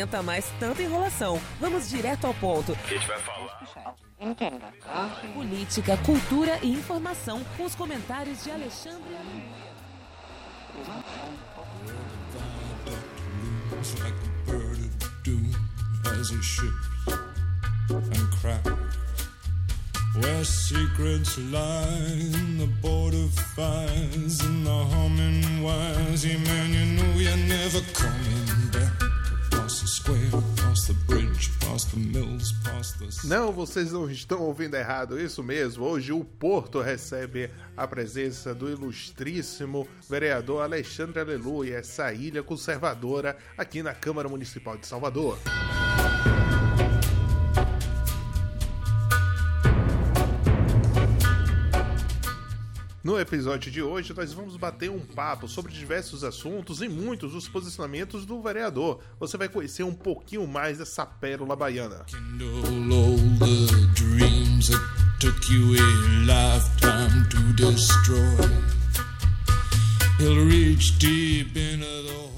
Aguenta mais tanta enrolação. Vamos direto ao ponto. A gente vai falar. Política, cultura e informação com os comentários de Alexandre. Where secrets lie in the border fires and the humming wires. Yeah, man, you know you're never coming back. Não, vocês não estão ouvindo errado, isso mesmo. Hoje o Porto recebe a presença do ilustríssimo vereador Alexandre Aleluia, essa ilha conservadora aqui na Câmara Municipal de Salvador. No episódio de hoje, nós vamos bater um papo sobre diversos assuntos e muitos dos posicionamentos do vereador. Você vai conhecer um pouquinho mais dessa pérola baiana.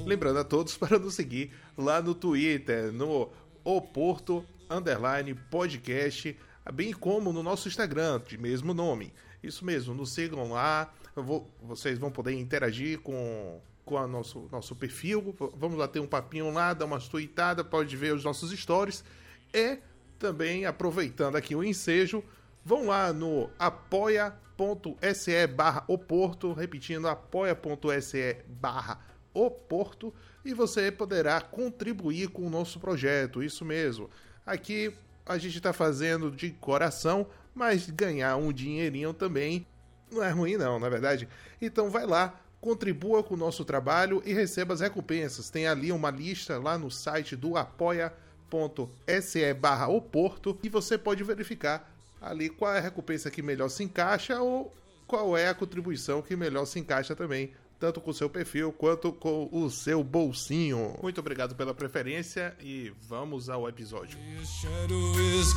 Lembrando a todos para nos seguir lá no Twitter, no Oporto Underline Podcast, bem como no nosso Instagram, de mesmo nome. Isso mesmo, nos sigam lá. Vou- vocês vão poder interagir com, com o nosso, nosso perfil. Vamos lá ter um papinho lá, dar umas tweetadas, pode ver os nossos stories. E também, aproveitando aqui o ensejo, vão lá no apoia.se barra Oporto, repetindo, apoia.se barra Oporto, e você poderá contribuir com o nosso projeto, isso mesmo. Aqui a gente está fazendo de coração, mas ganhar um dinheirinho também não é ruim não, na verdade. Então vai lá, contribua com o nosso trabalho e receba as recompensas. Tem ali uma lista lá no site do apoia.se barra Oporto e você pode verificar ali qual é a recompensa que melhor se encaixa ou qual é a contribuição que melhor se encaixa também, tanto com o seu perfil quanto com o seu bolsinho. Muito obrigado pela preferência e vamos ao episódio. His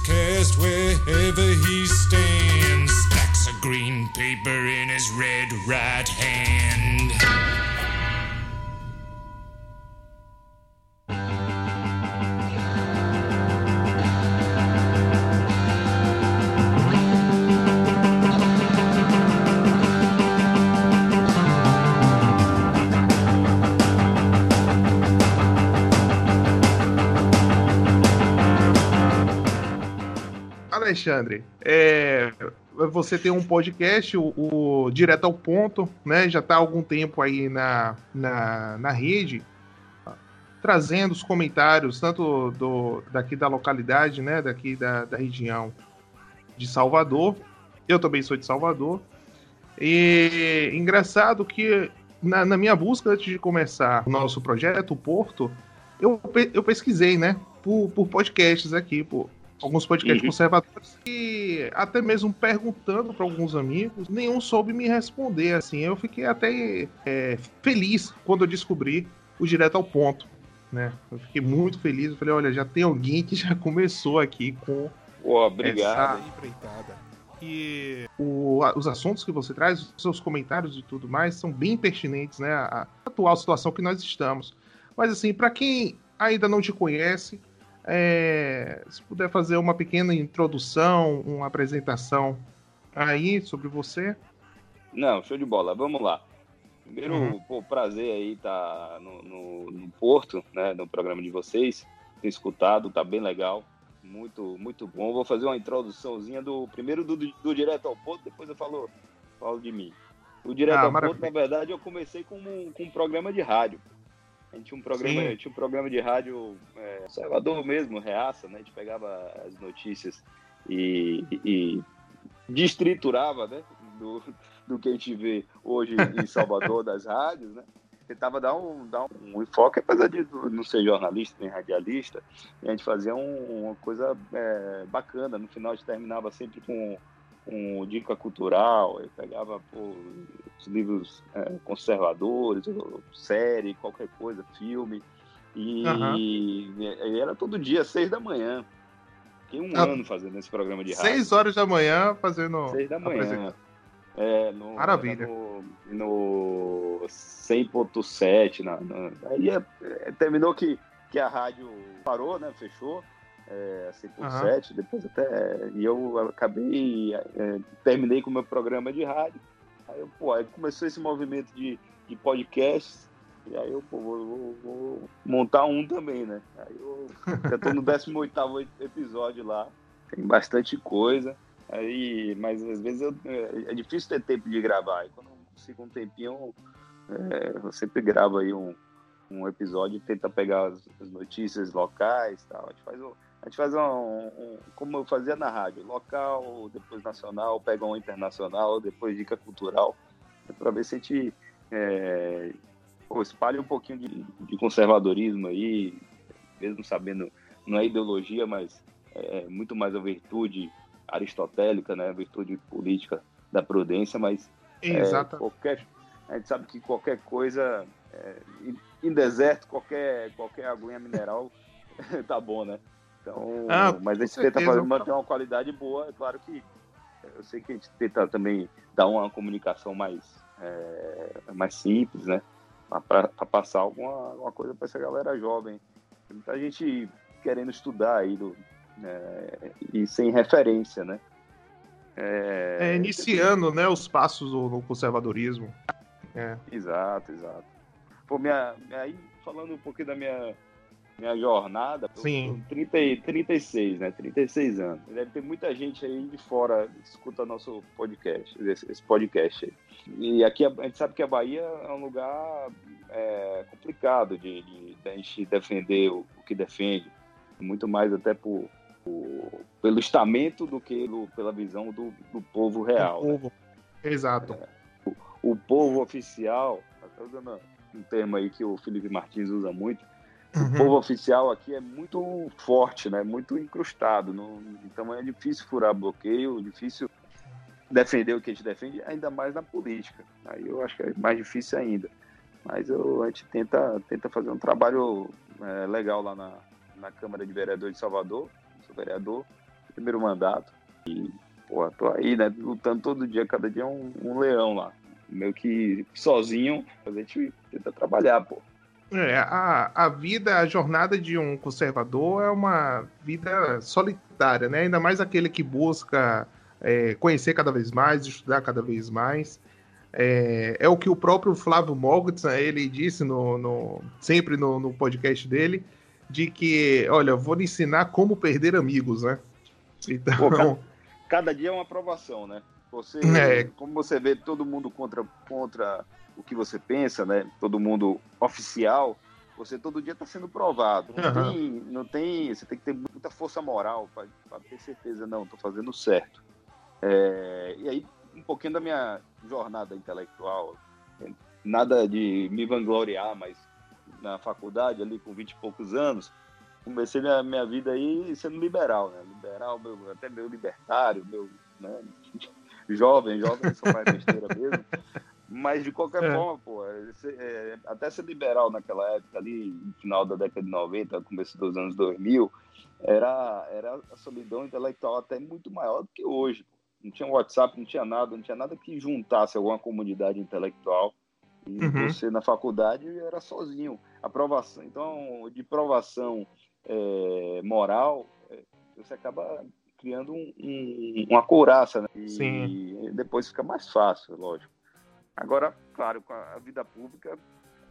Alexandre, é, você tem um podcast, o, o Direto ao Ponto, né? Já está há algum tempo aí na, na, na rede, trazendo os comentários, tanto do, daqui da localidade, né? Daqui da, da região de Salvador. Eu também sou de Salvador. E engraçado que na, na minha busca antes de começar o nosso projeto, o Porto, eu, eu pesquisei, né? Por, por podcasts aqui, por alguns podcasts Uhum. conservadores e até mesmo perguntando para alguns amigos, nenhum soube me responder. Assim, eu fiquei até é, feliz quando eu descobri o direto ao ponto. Né? Eu fiquei muito feliz. Eu falei, olha, já tem alguém que já começou aqui com Pô, obrigado. essa empreitada. E o- a- os assuntos que você traz, os seus comentários e tudo mais, são bem pertinentes, né? à à atual situação que nós estamos. Mas assim, para quem ainda não te conhece, é, se puder fazer uma pequena introdução, uma apresentação aí sobre você. Não, show de bola. Vamos lá. Primeiro, Uhum. pô, prazer aí estar no, no, no Porto, né, no programa de vocês. Ter escutado, tá bem legal. Muito, muito bom. Vou fazer uma introduçãozinha do primeiro do, do Direto ao Ponto, depois eu falo, falo de mim. O Direto Ah, ao maravilha. Ponto, na verdade, eu comecei com um, com um programa de rádio. A gente tinha um programa, Sim. tinha um programa de rádio é, Salvador mesmo, Reaça, né? A gente pegava as notícias e, e destriturava, né? Do, do que a gente vê hoje em Salvador das rádios, né? Tentava dar um, dar um enfoque, apesar de não ser jornalista nem radialista, a gente fazia um- uma coisa é, bacana. No final a gente terminava sempre com um dica cultural, eu pegava pô, os livros é, conservadores, série, qualquer coisa, filme, e, Aham. e era todo dia, seis da manhã. Fiquei um Ah, ano fazendo esse programa de rádio. Seis horas da manhã fazendo. Seis da manhã. É, no, Maravilha. No, no 100.7. Na, na- aí é- é, terminou que que a rádio parou, né? Fechou. É, 100.7, uhum. depois até. E eu acabei. É, terminei com o meu programa de rádio. Aí, eu, pô, aí começou esse movimento de, de podcasts. E aí eu pô, vou, vou, vou, montar um também, né? Aí eu já tô no 18 episódio lá. Tem bastante coisa. Aí, mas às vezes eu, é, é difícil ter tempo de gravar. E quando eu consigo um tempinho, é, eu sempre gravo aí um, um episódio e tenta pegar as, as notícias locais tal. A gente faz, um, a gente faz um, um, como eu fazia na rádio, local, depois nacional, pega um internacional, depois dica cultural, para ver se a gente é, pô, espalha um pouquinho de, de, conservadorismo aí, mesmo sabendo, não é ideologia, mas é muito mais a virtude aristotélica, né, a virtude política da prudência, mas é, qualquer, a gente sabe que qualquer coisa, é, em deserto, qualquer, qualquer aguinha mineral tá bom, né? Então, ah, mas a gente tenta fazer, manter uma qualidade boa. É claro que eu sei que a gente tenta também dar uma comunicação mais, é, mais simples, né? Para passar alguma, alguma coisa para essa galera jovem. Tem muita gente querendo estudar aí do, é, e sem referência, né? É, é iniciando, né, os passos do, no conservadorismo. É. Exato, exato. Pô, minha, aí falando um pouquinho da minha, minha jornada, Sim. 30, 36, né? 36 anos. Deve ter muita gente aí de fora que escuta nosso podcast, esse, podcast aí. E aqui a, gente sabe que a Bahia é um lugar é, complicado de, de, de, a gente defender o, o que defende. Muito mais até por, o, pelo estamento do que pela visão do, do povo real. Né? Povo. Exato. É, o, o, povo oficial, até usando um termo aí que o Felipe Martins usa muito, uhum. o povo oficial aqui é muito forte, né? muito incrustado. No, então é difícil furar bloqueio, difícil defender o que a gente defende, ainda mais na política. Aí eu acho que é mais difícil ainda. Mas eu, a gente tenta, tenta fazer um trabalho é, legal lá na, na Câmara de Vereadores de Salvador sou vereador, primeiro mandato. E, pô, tô aí, né, lutando todo dia, cada dia um, um leão lá. Meio que sozinho, a gente tenta trabalhar, pô. É, a, a vida, a jornada de um conservador é uma vida solitária, né? Ainda mais aquele que busca é, conhecer cada vez mais, estudar cada vez mais. É, é o que o próprio Flávio Mogutz, né, ele disse no, no sempre no, no podcast dele, de que, olha, vou lhe ensinar como perder amigos, né? Então... Pô, cada, cada, dia é uma aprovação, né? Você, é. Como você vê todo mundo contra, contra o que você pensa, né? Todo mundo oficial, você todo dia está sendo provado. Não, uhum. tem, não tem, você tem que ter muita força moral para ter certeza, não, estou fazendo certo. É, e aí, um pouquinho da minha jornada intelectual, nada de me vangloriar, mas na faculdade, ali com 20 e poucos anos, comecei minha, minha vida aí sendo liberal, né? Liberal, meu, até meu libertário, meu né? jovem, jovem só faz besteira mesmo. Mas de qualquer é. forma, pô, é, é, até ser liberal naquela época ali, no final da década de 90, começo dos anos 2000, era, era a solidão intelectual até muito maior do que hoje. Pô. Não tinha WhatsApp, não tinha nada, não tinha nada que juntasse alguma comunidade intelectual. E uhum. você na faculdade era sozinho. Aprovação, então, de provação é, moral, é, você acaba criando um, um, uma couraça, né? E Sim. depois fica mais fácil, lógico. Agora, claro, com a vida pública,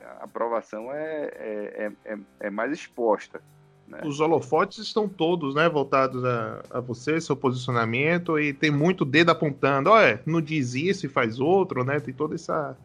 a aprovação é, é, é, é mais exposta. Né? Os holofotes estão todos né, voltados a, a você, seu posicionamento, e tem muito dedo apontando. Olha, não diz isso e faz outro, né? Tem toda essa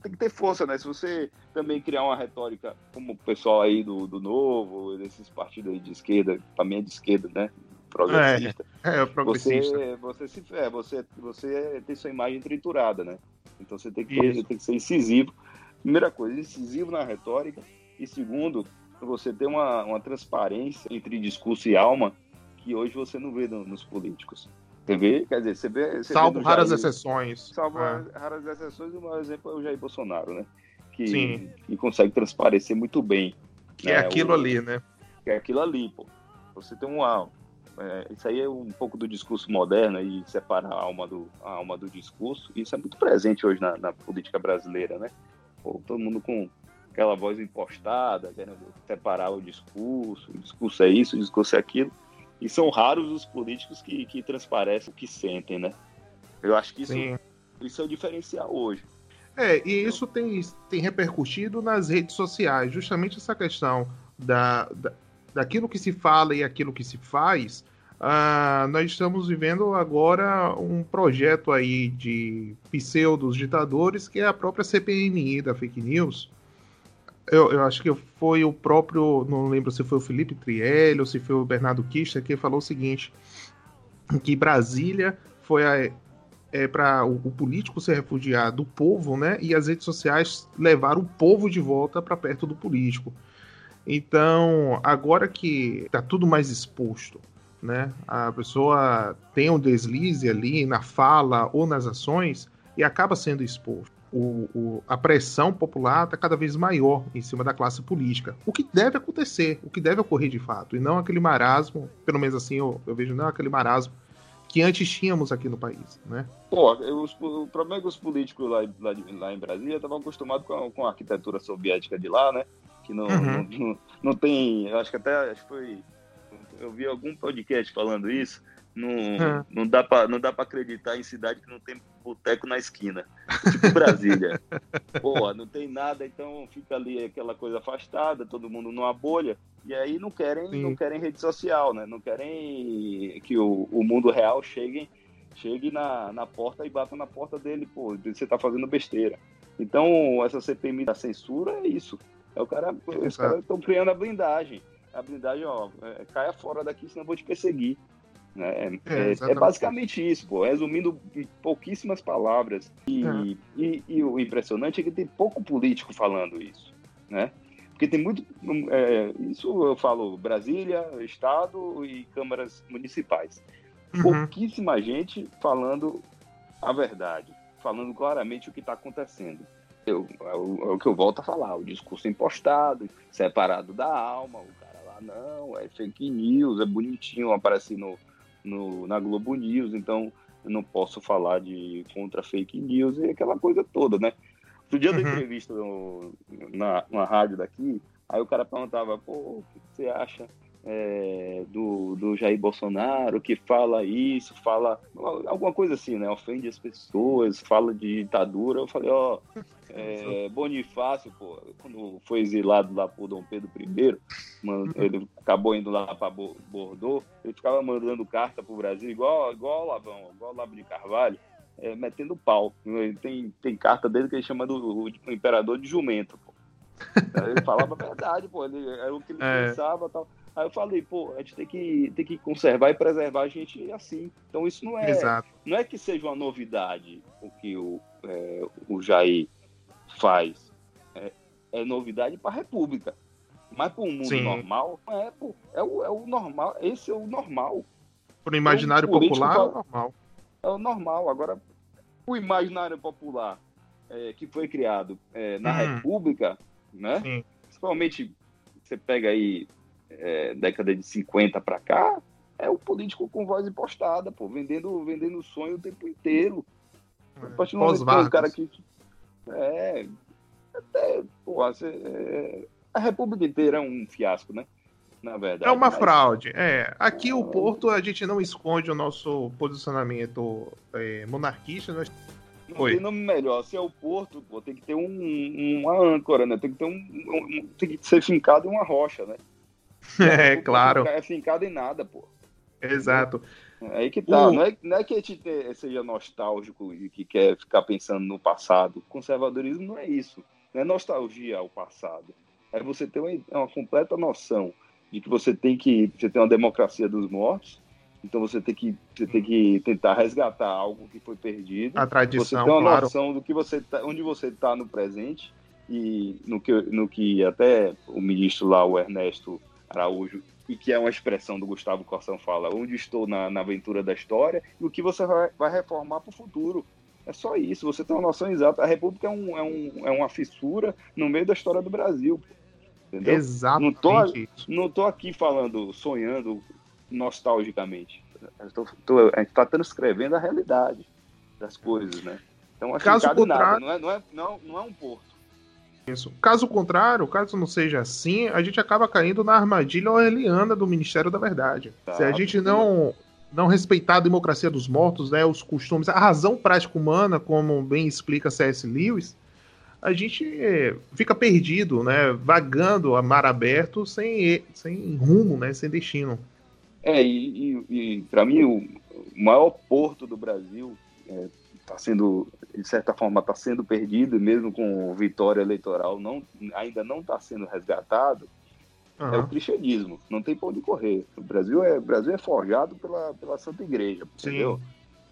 tem que ter força, né? Se você também criar uma retórica, como o pessoal aí do, do Novo, desses partidos aí de esquerda, para mim é de esquerda, né? Progressista. É, é progressista. Você, você, se, é, você, você tem sua imagem triturada, né? Então você tem que, tem que ser incisivo. Primeira coisa, incisivo na retórica. E segundo, você ter uma, uma transparência entre discurso e alma que hoje você não vê no, nos políticos. Você vê, quer dizer, você vê. Você salvo vê raras Jair, exceções. Salvo é. raras exceções, o maior exemplo é o Jair Bolsonaro, né? Que, Sim. que consegue transparecer muito bem. Que é né? é aquilo o, ali, né? Que é aquilo ali, pô. Você tem um. É, isso aí é um pouco do discurso moderno e separar a alma do, a alma do discurso. Isso é muito presente hoje na, na política brasileira, né? Pô, todo mundo com aquela voz impostada, querendo separar o discurso, o discurso é isso, o discurso é aquilo. E são raros os políticos que, que transparecem o que sentem, né? Eu acho que isso, isso é o diferencial hoje. É, e isso tem, tem repercutido nas redes sociais, justamente essa questão da, da, daquilo que se fala e aquilo que se faz. Uh, nós estamos vivendo agora um projeto aí de pseudos ditadores, que é a própria CPMI da fake news. Eu, eu, acho que foi o próprio, não lembro se foi o Felipe Trielli ou se foi o Bernardo Kister, que falou o seguinte: que Brasília foi a, é, para o, o, político se refugiar do povo, né? E as redes sociais levar o povo de volta para perto do político. Então, agora que está tudo mais exposto, né? A pessoa tem um deslize ali na fala ou nas ações e acaba sendo exposto. O, o, a pressão popular está cada vez maior em cima da classe política. O que deve acontecer, o que deve ocorrer de fato, e não aquele marasmo, pelo menos assim eu, eu vejo, não aquele marasmo que antes tínhamos aqui no país, né? Pô, os, o problema é que os políticos lá, lá, lá em Brasília estavam acostumados com com a, arquitetura soviética de lá, né? Que não, uhum. não, não, não, tem, acho que até acho que foi, eu vi algum podcast falando isso, não, uhum. não dá para não dá para acreditar em cidade que não tem boteco na esquina, tipo Brasília. Pô, não tem nada, então fica ali aquela coisa afastada, todo mundo numa bolha. E aí não querem, não querem rede social, né? Não querem que o, o mundo real chegue, chegue na, na porta e bata na porta dele, pô, você está fazendo besteira. Então, essa CPMI da censura é isso. É o cara, os caras estão criando a blindagem. A blindagem, ó, é, caia fora daqui, senão eu vou te perseguir. Né? É, é, é, basicamente isso, pô. Resumindo em pouquíssimas palavras. E, é. e, e, o impressionante é que tem pouco político falando isso, né? Porque tem muito. É, isso eu falo Brasília, Estado e câmaras municipais. Uhum. Pouquíssima gente falando a verdade, falando claramente o que está acontecendo. Eu, é, o, é, o, que eu volto a falar, o discurso impostado, separado da alma, o cara lá, não, é fake news, é bonitinho, aparece no, no, na Globo News, então eu não posso falar de contra fake news e aquela coisa toda, né? No dia uhum. da entrevista no, na, na rádio daqui, aí o cara perguntava, pô, o que você acha é, do, do Jair Bolsonaro, que fala isso, fala alguma coisa assim, né? Ofende as pessoas, fala de ditadura. Eu falei, ó, é, Bonifácio, pô, quando foi exilado lá por Dom Pedro I, mano, ele acabou indo lá para Bordeaux, ele ficava mandando carta pro Brasil, igual, igual o Lavão, igual o Lavo de Carvalho é, metendo pau. Tem, tem carta dele que ele chama do o imperador de jumento, pô. Ele falava a verdade, pô. Ele, era o que ele é. pensava tal. Aí eu falei, pô, a gente tem que, tem que conservar e preservar a gente assim. Então isso não é. Exato. Não é que seja uma novidade o que o, é, o Jair faz. É, é novidade para a República. Mas para o mundo Sim. normal, é, pô, é, o, é o normal. Esse é o normal. Para o imaginário popular, é o normal é o normal. Agora, o imaginário popular é, que foi criado é, na hum. República, né? Sim. Principalmente, você pega aí é, década de 50 para cá, é o político com voz impostada, pô, vendendo, vendendo sonho o tempo inteiro. É. A partir do momento cara que. É. Até, pô, você, é, a República inteira é um fiasco, né? na verdade. É uma mas... fraude. É. Aqui o Porto a gente não esconde o nosso posicionamento é, monarquista. Nós... Não Oi. tem nome melhor. Se é o Porto, pô, tem que ter um, uma âncora, né? Tem que ter um, um, tem que ser fincado em uma rocha, né? É, claro. É fincado em nada, pô. Exato. É aí que tá. Não, é, não é que a gente seja nostálgico e que quer ficar pensando no passado. Conservadorismo não é isso. Não é nostalgia ao passado. É você ter uma, uma completa noção de que você tem que você tem uma democracia dos mortos, então você tem que você tem que tentar resgatar algo que foi perdido. A tradição, você tem uma claro. noção do que você tá, onde você está no presente e no que no que até o ministro lá, o Ernesto Araújo, e que é uma expressão do Gustavo Corsão fala, onde estou na, na aventura da história e o que você vai, vai reformar para o futuro. É só isso, você tem uma noção exata. A República é, um, é, um, é uma fissura no meio da história do Brasil. Entendeu? Exatamente. Não tô, não tô aqui falando, sonhando nostalgicamente. Tô, tô, a gente está transcrevendo a realidade das coisas, né? Então, acho Caso que não, não, é, não, é, não, não é um porto. Isso. Caso contrário, caso não seja assim, a gente acaba caindo na armadilha orwelliana do Ministério da Verdade. Tá, Se a gente não não respeitar a democracia dos mortos, né, os costumes, a razão prática humana, como bem explica C.S. Lewis, a gente fica perdido, né, vagando a mar aberto sem, sem rumo, né, sem destino. É, e, e, e para mim o maior porto do Brasil é, tá sendo, de certa forma, está sendo perdido, mesmo com vitória eleitoral, não, ainda não está sendo resgatado, Uhum. É o cristianismo, não tem pra onde correr. O Brasil é, o Brasil é forjado pela, pela Santa Igreja, entendeu?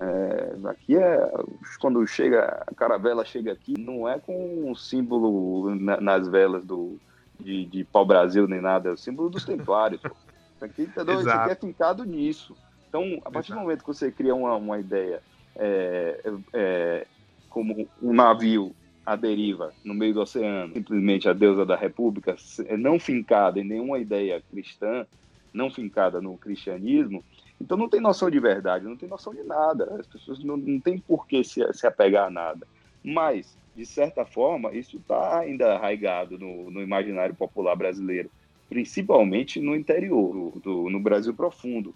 É, aqui é quando chega a caravela chega aqui não é com um símbolo na, nas velas do de, de pau Brasil nem nada, é o símbolo dos templários. Isso aqui, entendeu? Isso aqui é fincado nisso. Então, a partir Exato. do momento que você cria uma, uma ideia é, é, como um navio à deriva no meio do oceano, simplesmente a deusa da república, é não fincada em nenhuma ideia cristã, não fincada no cristianismo, então não tem noção de verdade, não tem noção de nada. As pessoas não, não têm por que se, se apegar a nada. Mas, de certa forma, isso está ainda arraigado no, no, imaginário popular brasileiro, principalmente no interior, do, no Brasil profundo.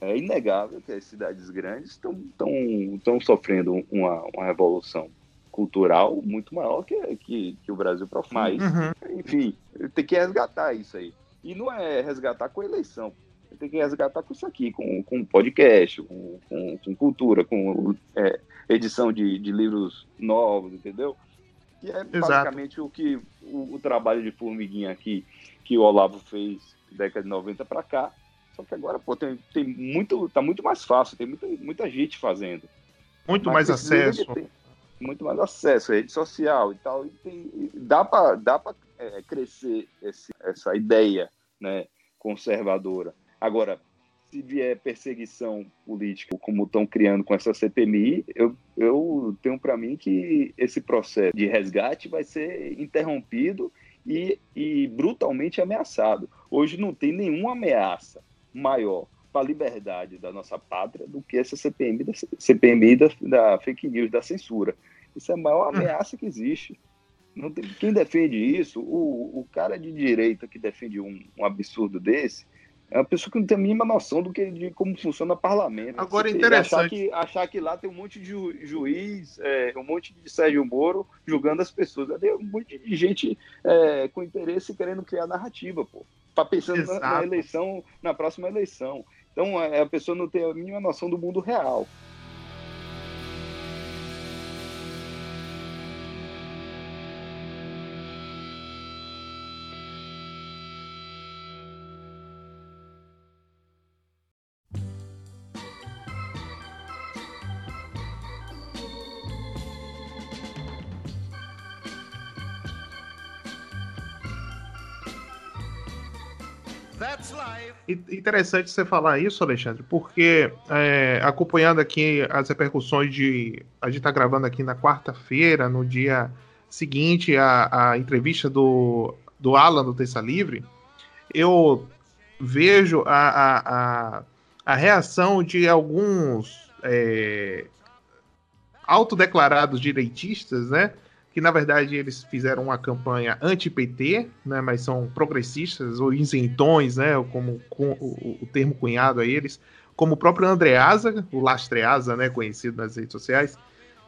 É inegável que as cidades grandes estão sofrendo uma, uma revolução cultural muito maior que, que, que o Brasil profundo. Mas, uhum. enfim, tem que resgatar isso aí. E não é resgatar com eleição. Tem que resgatar com isso aqui, com, com podcast, com, com, com cultura, com é, edição de, de livros novos, entendeu? Que é Exato. basicamente o que o, o, trabalho de formiguinha aqui que o Olavo fez década de 90 para cá. Só que agora, pô, tem, tem muito, tá muito mais fácil, tem muita, muita gente fazendo. Muito Mas mais acesso muito mais acesso, rede social e tal. E tem, dá para dá é, crescer esse, essa ideia né, conservadora. Agora, se vier perseguição política, como estão criando com essa CPMI, eu, eu tenho para mim que esse processo de resgate vai ser interrompido e, e brutalmente ameaçado. Hoje não tem nenhuma ameaça maior para a liberdade da nossa pátria do que essa CPMI da, CPMI da, da fake news, da censura. Isso é a maior hum. ameaça que existe. Não tem, quem defende isso, o, o cara de direita que defende um, um absurdo desse, é uma pessoa que não tem a mínima noção do que, de como funciona o parlamento. Agora, Você interessante. Achar que, achar que lá tem um monte de ju, juiz, é, um monte de Sérgio Moro julgando as pessoas. Tem um monte de gente é, com interesse querendo criar narrativa, pô. Tá pensando na, na, eleição, na próxima eleição. Então, é, a pessoa não tem a mínima noção do mundo real. Interessante você falar isso, Alexandre, porque é, acompanhando aqui as repercussões de. A gente está gravando aqui na quarta-feira, no dia seguinte a, a entrevista do, do Alan do Terça Livre, eu vejo a, a, a, a reação de alguns é, autodeclarados direitistas, né? Que na verdade eles fizeram uma campanha anti-PT, né, mas são progressistas ou isentões, né, como com, o, o, termo cunhado a eles, como o próprio Andreasa, o Lastreasa, né, conhecido nas redes sociais,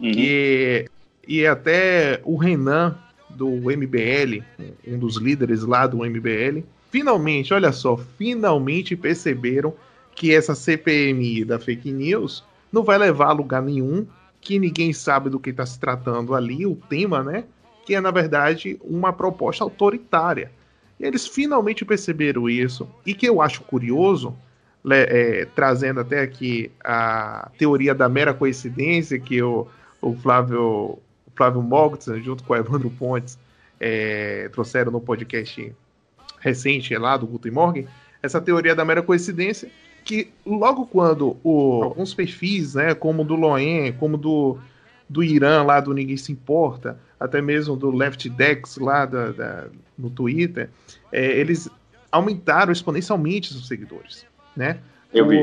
uhum. e, e até o Renan do MBL, um dos líderes lá do MBL, finalmente, olha só, finalmente perceberam que essa CPMI da fake news não vai levar a lugar nenhum que ninguém sabe do que está se tratando ali, o tema, né? Que é, na verdade, uma proposta autoritária. E eles finalmente perceberam isso. E que eu acho curioso, é, trazendo até aqui a teoria da mera coincidência, que o, o Flávio, o Flávio Mogtz, junto com o Evandro Pontes, é, trouxeram no podcast recente lá do Guten Morgen, essa teoria da mera coincidência, que logo quando o, alguns perfis, né, como do Loen, como do, do Irã lá do Ninguém Se Importa, até mesmo do Left Dex lá da, da no Twitter, é, eles aumentaram exponencialmente os seguidores, né? Eu vi.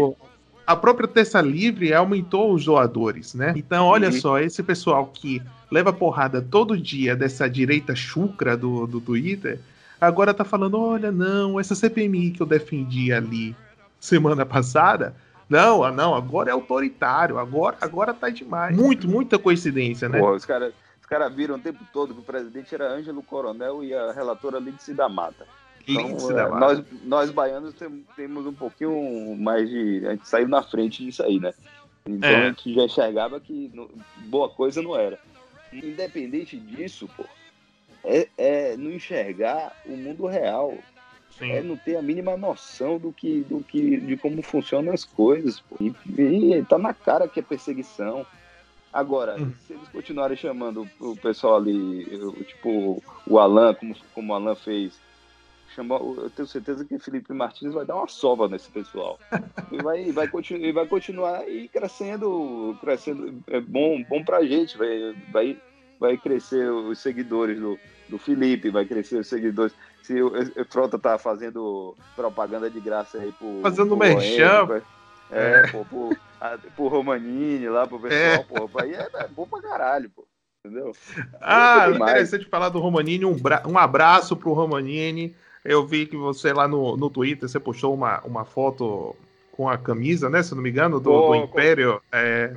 a própria Terça Livre aumentou os doadores, né? Então, olha uhum. só, esse pessoal que leva porrada todo dia dessa direita chucra do, do Twitter, agora tá falando: olha, não, essa CPMI que eu defendi ali semana passada. Não, ah, não, agora é autoritário, agora, agora tá demais. Muito, muita coincidência, né? Pô, os caras os cara viram o tempo todo que o presidente era Ângelo Coronel e a relatora Lindsay da Mata. Então, é, nós, nós baianos temos um pouquinho mais de. A gente saiu na frente disso aí, né? Então é. a gente já enxergava que boa coisa não era. Independente disso, pô, é, é não enxergar o mundo real. Sim. É não ter a mínima noção do que, do que, de como funcionam as coisas. Pô. E, e tá na cara que é perseguição. Agora, hum. se eles continuarem chamando o pessoal ali, tipo o Alan, como, como o Alan fez, chamou, eu tenho certeza que Felipe Martins vai dar uma sova nesse pessoal. e vai, vai, continu, vai continuar e crescendo, crescendo. É bom, bom pra gente, vai, vai, vai crescer os seguidores do, do Felipe, vai crescer os seguidores. Se Frota tá fazendo propaganda de graça aí pro. Fazendo merchan. É, é, pô, pro, a, pro Romanini lá, pro pessoal, é. pô, aí é, é bom pra caralho, pô. Entendeu? Ah, interessante falar do Romanini. Um, um abraço pro Romanini. Eu vi que você lá no, no Twitter, você postou uma, uma foto com a camisa, né? Se não me engano, do, do Império. É...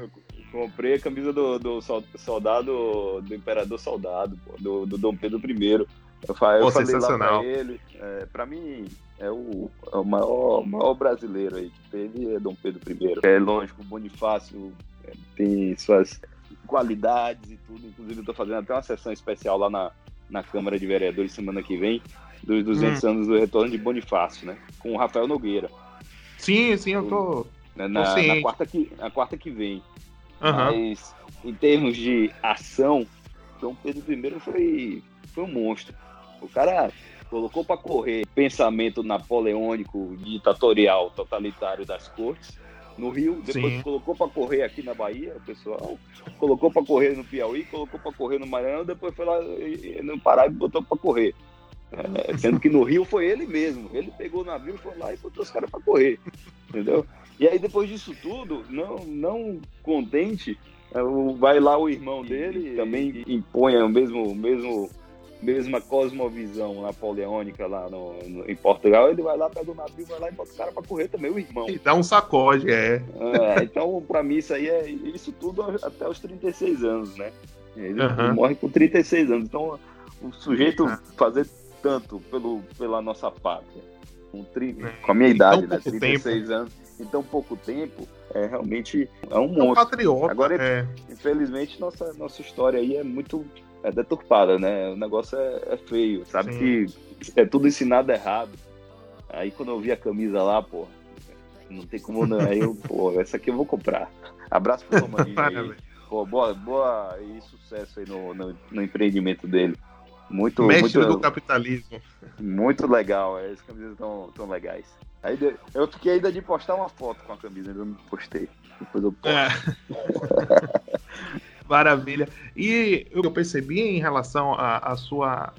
Comprei a camisa do, do soldado, do Imperador Soldado, pô, do, do Dom Pedro I. Eu, eu falei lá pra ele, é, pra mim, é o, é o maior, maior brasileiro aí que teve é Dom Pedro I. É lógico, Bonifácio é, tem suas qualidades e tudo. Inclusive, eu tô fazendo até uma sessão especial lá na, na Câmara de Vereadores semana que vem, dos 200 hum. anos do retorno de Bonifácio, né? Com o Rafael Nogueira. Sim, sim, eu tô. Na, na, na quarta, que, na quarta que vem. Uhum. Mas, em termos de ação, Dom Pedro I foi, foi um monstro. O cara colocou para correr pensamento napoleônico, ditatorial, totalitário das cortes no Rio, depois Sim. colocou para correr aqui na Bahia, o pessoal colocou para correr no Piauí, colocou para correr no Maranhão, depois foi lá no Pará e botou para correr. É, sendo que no Rio foi ele mesmo. Ele pegou o navio, foi lá e botou os caras para correr. Entendeu? E aí, depois disso tudo, não, não contente, é, vai lá o irmão dele, também impõe o mesmo, mesmo, mesma cosmovisão napoleônica lá no, no, em Portugal. Ele vai lá, pega o navio, vai lá e bota o cara para correr também, o irmão. E dá um sacode, é. é então, para mim, isso aí é isso tudo até os 36 anos, né? Ele uhum. morre com 36 anos. Então, o sujeito fazer tanto pelo, pela nossa pátria. Com, tri... É, com a minha idade, né? 36 tempo. anos, em tão pouco tempo, é realmente é um monstro. É um patriota. Agora, é. infelizmente, nossa, nossa história aí é muito é deturpada, né? O negócio é, é feio, sabe? Sim. Que é tudo ensinado errado. Aí quando eu vi a camisa lá, pô, não tem como não. Aí eu, pô, essa aqui eu vou comprar. Abraço pro Romaninho aí. Pô, boa, boa e sucesso aí no, no, no empreendimento dele. Muito, Mestre muito, do capitalismo. Muito legal, é, as camisas estão tão legais. Aí eu fiquei ainda de postar uma foto com a camisa, ainda não postei. Depois eu posto. É. Maravilha. E eu percebi em relação à sua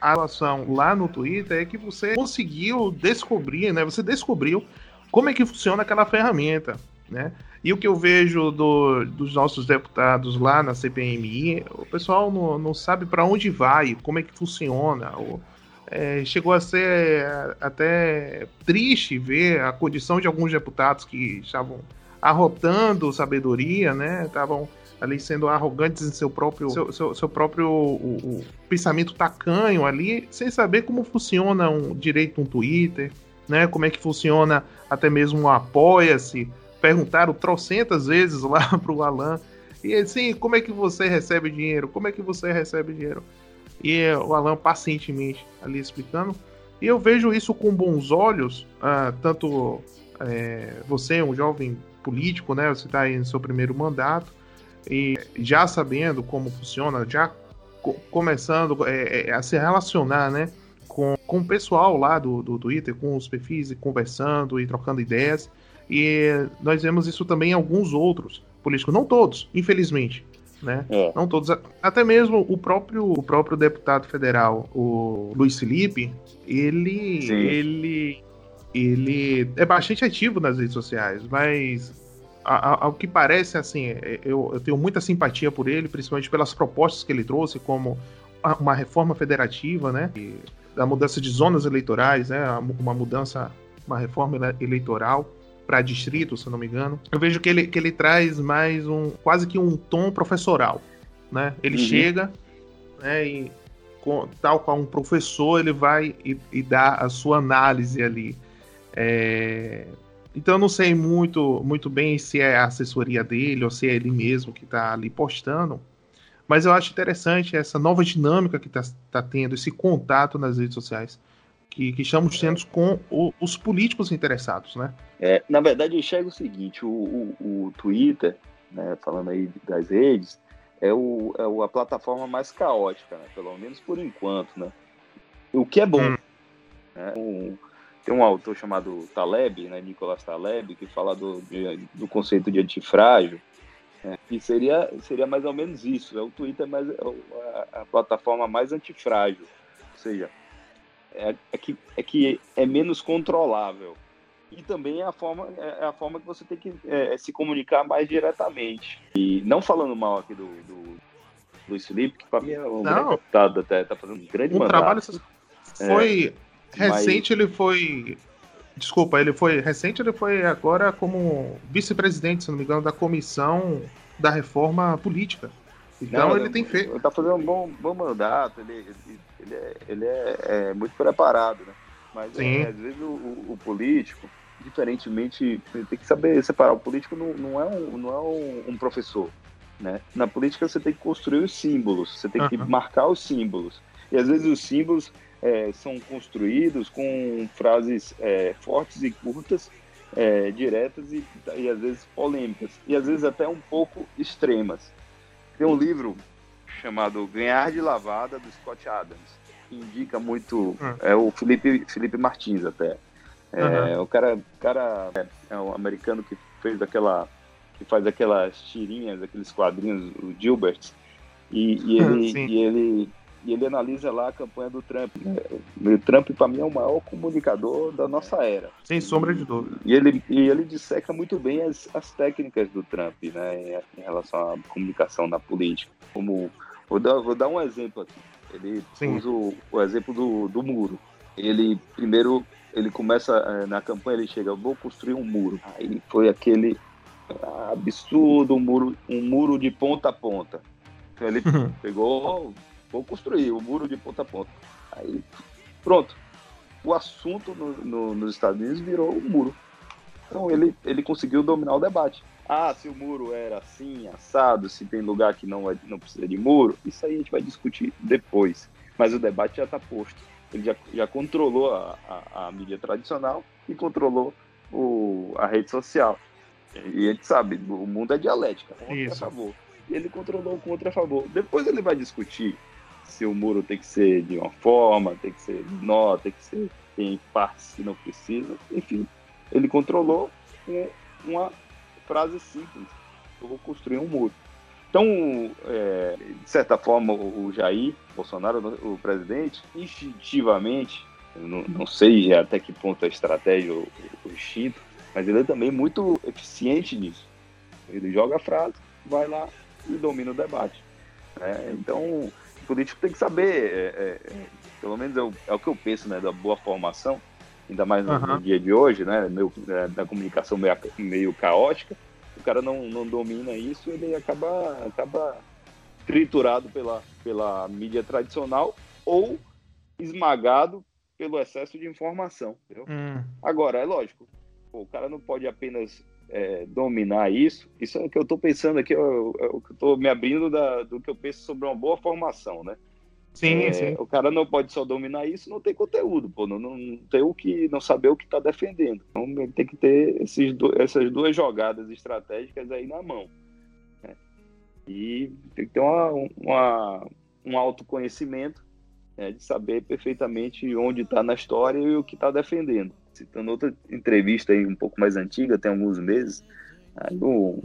relação lá no Twitter é que você conseguiu descobrir, né? Você descobriu como é que funciona aquela ferramenta, né? E o que eu vejo do, dos nossos deputados lá na CPMI, o pessoal não, não sabe para onde vai, como é que funciona. Ou, é, chegou a ser até triste ver a condição de alguns deputados que estavam arrotando sabedoria, né? Estavam ali sendo arrogantes em seu próprio seu, seu, seu próprio o, o pensamento tacanho ali, sem saber como funciona um direito um Twitter, né? Como é que funciona até mesmo um apoia-se perguntaram trocentas vezes lá pro Alan. E assim, como é que você recebe dinheiro? Como é que você recebe dinheiro? E o Alan pacientemente ali explicando. E eu vejo isso com bons olhos, ah, tanto é, você, um jovem político, né? Você está aí no seu primeiro mandato, e já sabendo como funciona, já co começando é, é, a se relacionar, né? Com, com o pessoal lá do, do Twitter, com os perfis, e conversando e trocando ideias. E nós vemos isso também em alguns outros políticos, não todos, infelizmente. Né? É. Não todos, até mesmo o próprio, o próprio deputado federal, o Luiz Felipe, ele, ele ele é bastante ativo nas redes sociais, mas ao que parece, assim, é, eu, eu, tenho muita simpatia por ele, principalmente pelas propostas que ele trouxe, como uma reforma federativa, né? Da mudança de zonas eleitorais, né? Uma mudança, uma reforma eleitoral para distrito, se não me engano. Eu vejo que ele, que ele traz mais um, quase que um tom professoral, né? Ele uhum. chega, né? E com, tal qual um professor, ele vai e, e dá a sua análise ali. É, então eu não sei muito, muito bem se é a assessoria dele ou se é ele mesmo que está ali postando. Mas eu acho interessante essa nova dinâmica que está tá tendo, esse contato nas redes sociais, que, que estamos tendo com o, os políticos interessados, né? É, na verdade, eu enxergo o seguinte, o, o, o Twitter, né, falando aí das redes, é, o, é a plataforma mais caótica, né, pelo menos por enquanto, né? O que é bom. Hum. Né? Um, tem um autor chamado Taleb, né, Nicolas Taleb, que fala do, de, do conceito de antifrágil, né, que seria, seria mais ou menos isso. É o Twitter é mais, é a, a, plataforma mais antifrágil. Ou seja, é, é, que, é que é menos controlável. E também é a forma, é, é a forma que você tem que é, se comunicar mais diretamente. E não falando mal aqui do, do Luiz Felipe, que para mim é um deputado até, tá fazendo um grande um mandato. Trabalho foi Recente Mas... ele foi. Desculpa, ele foi. Recente ele foi agora como vice-presidente, se não me engano, da comissão da reforma política. Então não, ele, tem feito. Ele tá fazendo um bom, bom mandato, ele, ele, ele, é, ele é, é, muito preparado, né? Mas é, às vezes o, o, político, diferentemente, tem que saber separar. O político não, não é, um, não é um, um professor. Né? Na política você tem que construir os símbolos, você tem uhum. que marcar os símbolos. E às vezes os símbolos é, são construídos com frases é, fortes e curtas, é, diretas e, e, às vezes polêmicas, e às vezes até um pouco extremas. Tem um livro chamado Ganhar de Lavada, do Scott Adams, que indica muito, hum. é o Felipe, Felipe Martins até. É, uhum. O cara, cara é, é um americano que fez aquela, que faz aquelas tirinhas, aqueles quadrinhos, o Gilbert, e, e ele, e ele e ele analisa lá a campanha do Trump. Né? O Trump, para mim, é o maior comunicador da nossa era. Sem sombra de dúvida. E ele, e ele disseca muito bem as, as técnicas do Trump né, em, relação à comunicação na política. Como, vou, dar, vou dar um exemplo aqui. Ele Sim. usa o, o exemplo do, do muro. Ele, primeiro, ele começa eh, na campanha, ele chega, vou construir um muro. Aí foi aquele absurdo, um muro, um muro de ponta a ponta. Então ele pegou vou construir o muro de ponta a ponta. Aí, pronto. O assunto no, no, nos Estados Unidos virou o muro. Então ele, ele conseguiu dominar o debate. Ah, se o muro era assim, assado, se tem lugar que não, não precisa de muro, isso aí a gente vai discutir depois. Mas o debate já está posto. Ele já, já controlou a, a, a mídia tradicional e controlou o, a rede social. E a gente sabe, o mundo é dialética, contra Isso. a favor. Ele controlou contra a favor. Depois ele vai discutir se o muro tem que ser de uma forma, tem que ser nó, tem que ser tem partes que não precisa, enfim, ele controlou com uma frase simples: eu vou construir um muro. Então, é, de certa forma, o Jair Bolsonaro, o presidente, instintivamente, não, não, sei até que ponto a estratégia ou o instinto, mas ele é também muito eficiente nisso. Ele joga a frase, vai lá e domina o debate. É, então, o político tem que saber, é, é, é, pelo menos é o, é o, que eu penso, né, da boa formação, ainda mais no, uhum. no dia de hoje, né, meu, é, da comunicação meio, meio caótica, o cara não, não domina isso, ele acaba, acaba triturado pela, pela mídia tradicional ou esmagado pelo excesso de informação. Hum. Agora, é lógico, o cara não pode apenas é, dominar isso, isso é o que eu estou pensando aqui, é o, é o que eu estou me abrindo da, do que eu penso sobre uma boa formação, né? Sim, é, sim. O cara não pode só dominar isso, não tem conteúdo, pô, não, não tem o que, não saber o que está defendendo. Então ele tem que ter esses, essas duas jogadas estratégicas aí na mão. Né? E tem que ter uma, uma um autoconhecimento né, de saber perfeitamente onde está na história e o que está defendendo citando outra entrevista aí um pouco mais antiga, tem alguns meses, aí um,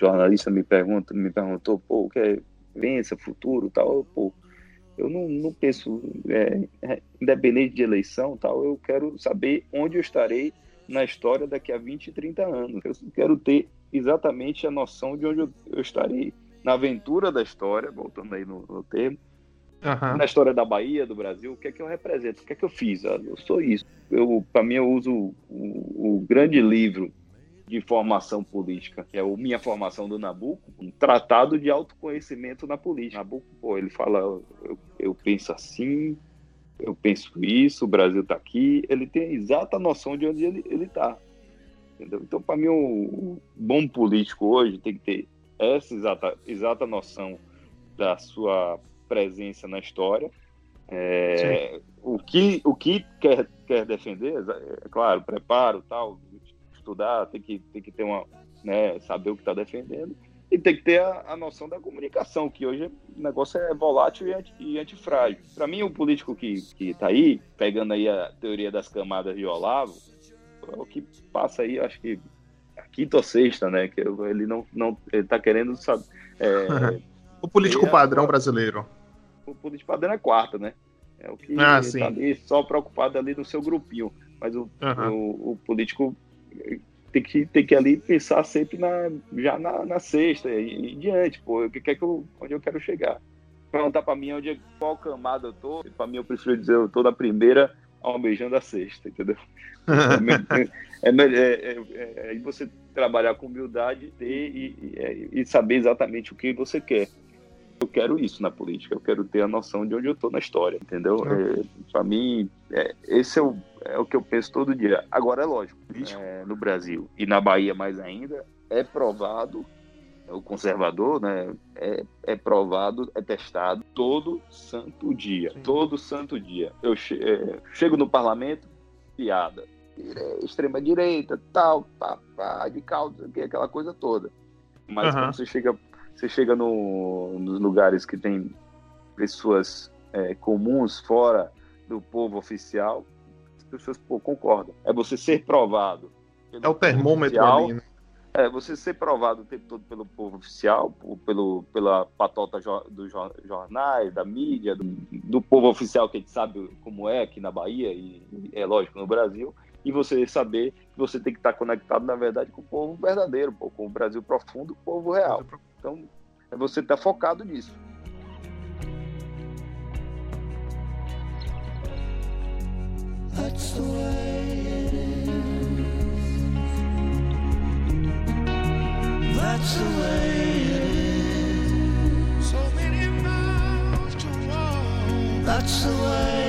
jornalista me pergunta, me perguntou, pô, o que é vença, futuro tal, pô, Eu não, não penso, é, é, independente de eleição, tal, eu quero saber onde eu estarei na história daqui a 20, 30 anos. Eu quero ter exatamente a noção de onde eu, eu estarei na aventura da história, voltando aí no, no termo, uhum. na história da Bahia, do Brasil, o que é que eu represento, o que é que eu fiz? Ah, eu sou isso. Eu, para mim, eu uso o, o, grande livro de formação política, que é o Minha Formação do Nabucco, um tratado de autoconhecimento na política. Nabucco, pô, ele fala, eu, eu penso assim, eu penso isso, o Brasil está aqui, ele tem a exata noção de onde ele está. Então, para mim, um bom político hoje tem que ter essa exata, exata noção da sua presença na história. É, o que, o que quer, quer defender, é claro, preparo, tal, estudar, tem que, tem que ter uma, né, saber o que está defendendo e tem que ter a, a, noção da comunicação, que hoje o negócio é volátil e, anti, e antifrágil. Para mim, o político que está aí, pegando aí a teoria das camadas de Olavo, é o que passa aí, acho que a quinta ou sexta, né? Que ele não, não ele tá querendo saber. É, o político padrão brasileiro. O político padrão é quarta, né? É o que ah, tá ali só preocupado ali no seu grupinho. Mas o, uhum. o, o, político tem que, tem que ali pensar sempre na, já na, na sexta e, e diante, pô, o que, é que eu, onde eu quero chegar. Perguntar para mim onde, qual camada eu tô, para mim eu prefiro dizer eu tô na primeira almejando a sexta, entendeu? é, é, é, é, é, você trabalhar com humildade ter, e, e, e, saber exatamente o que você quer. Eu quero isso na política, eu quero ter a noção de onde eu estou na história, entendeu? É, Para mim, esse é o, é o que eu penso todo dia. Agora, é lógico, no Brasil e na Bahia mais ainda, é provado o conservador, né, é, é, provado, é testado todo santo dia. Sim. Todo santo dia. Eu che é, chego no parlamento, piada. Extrema direita, tal, pá, pá, de caldo, aquela coisa toda. Mas uhum. quando você chega, você chega no, nos lugares que tem pessoas é, comuns fora do povo oficial, as pessoas pô, concordam. É você ser provado. É o termômetro oficial, ali, né? É, você ser provado o tempo todo pelo povo oficial, pelo, pela patota dos jornais, da mídia, do, do, povo oficial que a gente sabe como é aqui na Bahia e, é lógico no Brasil, e você saber que você tem que estar conectado, na verdade, com o povo verdadeiro, com o Brasil profundo, o povo real. Então, é você estar tá focado nisso. That's the way it is. So many miles to walk. That's the way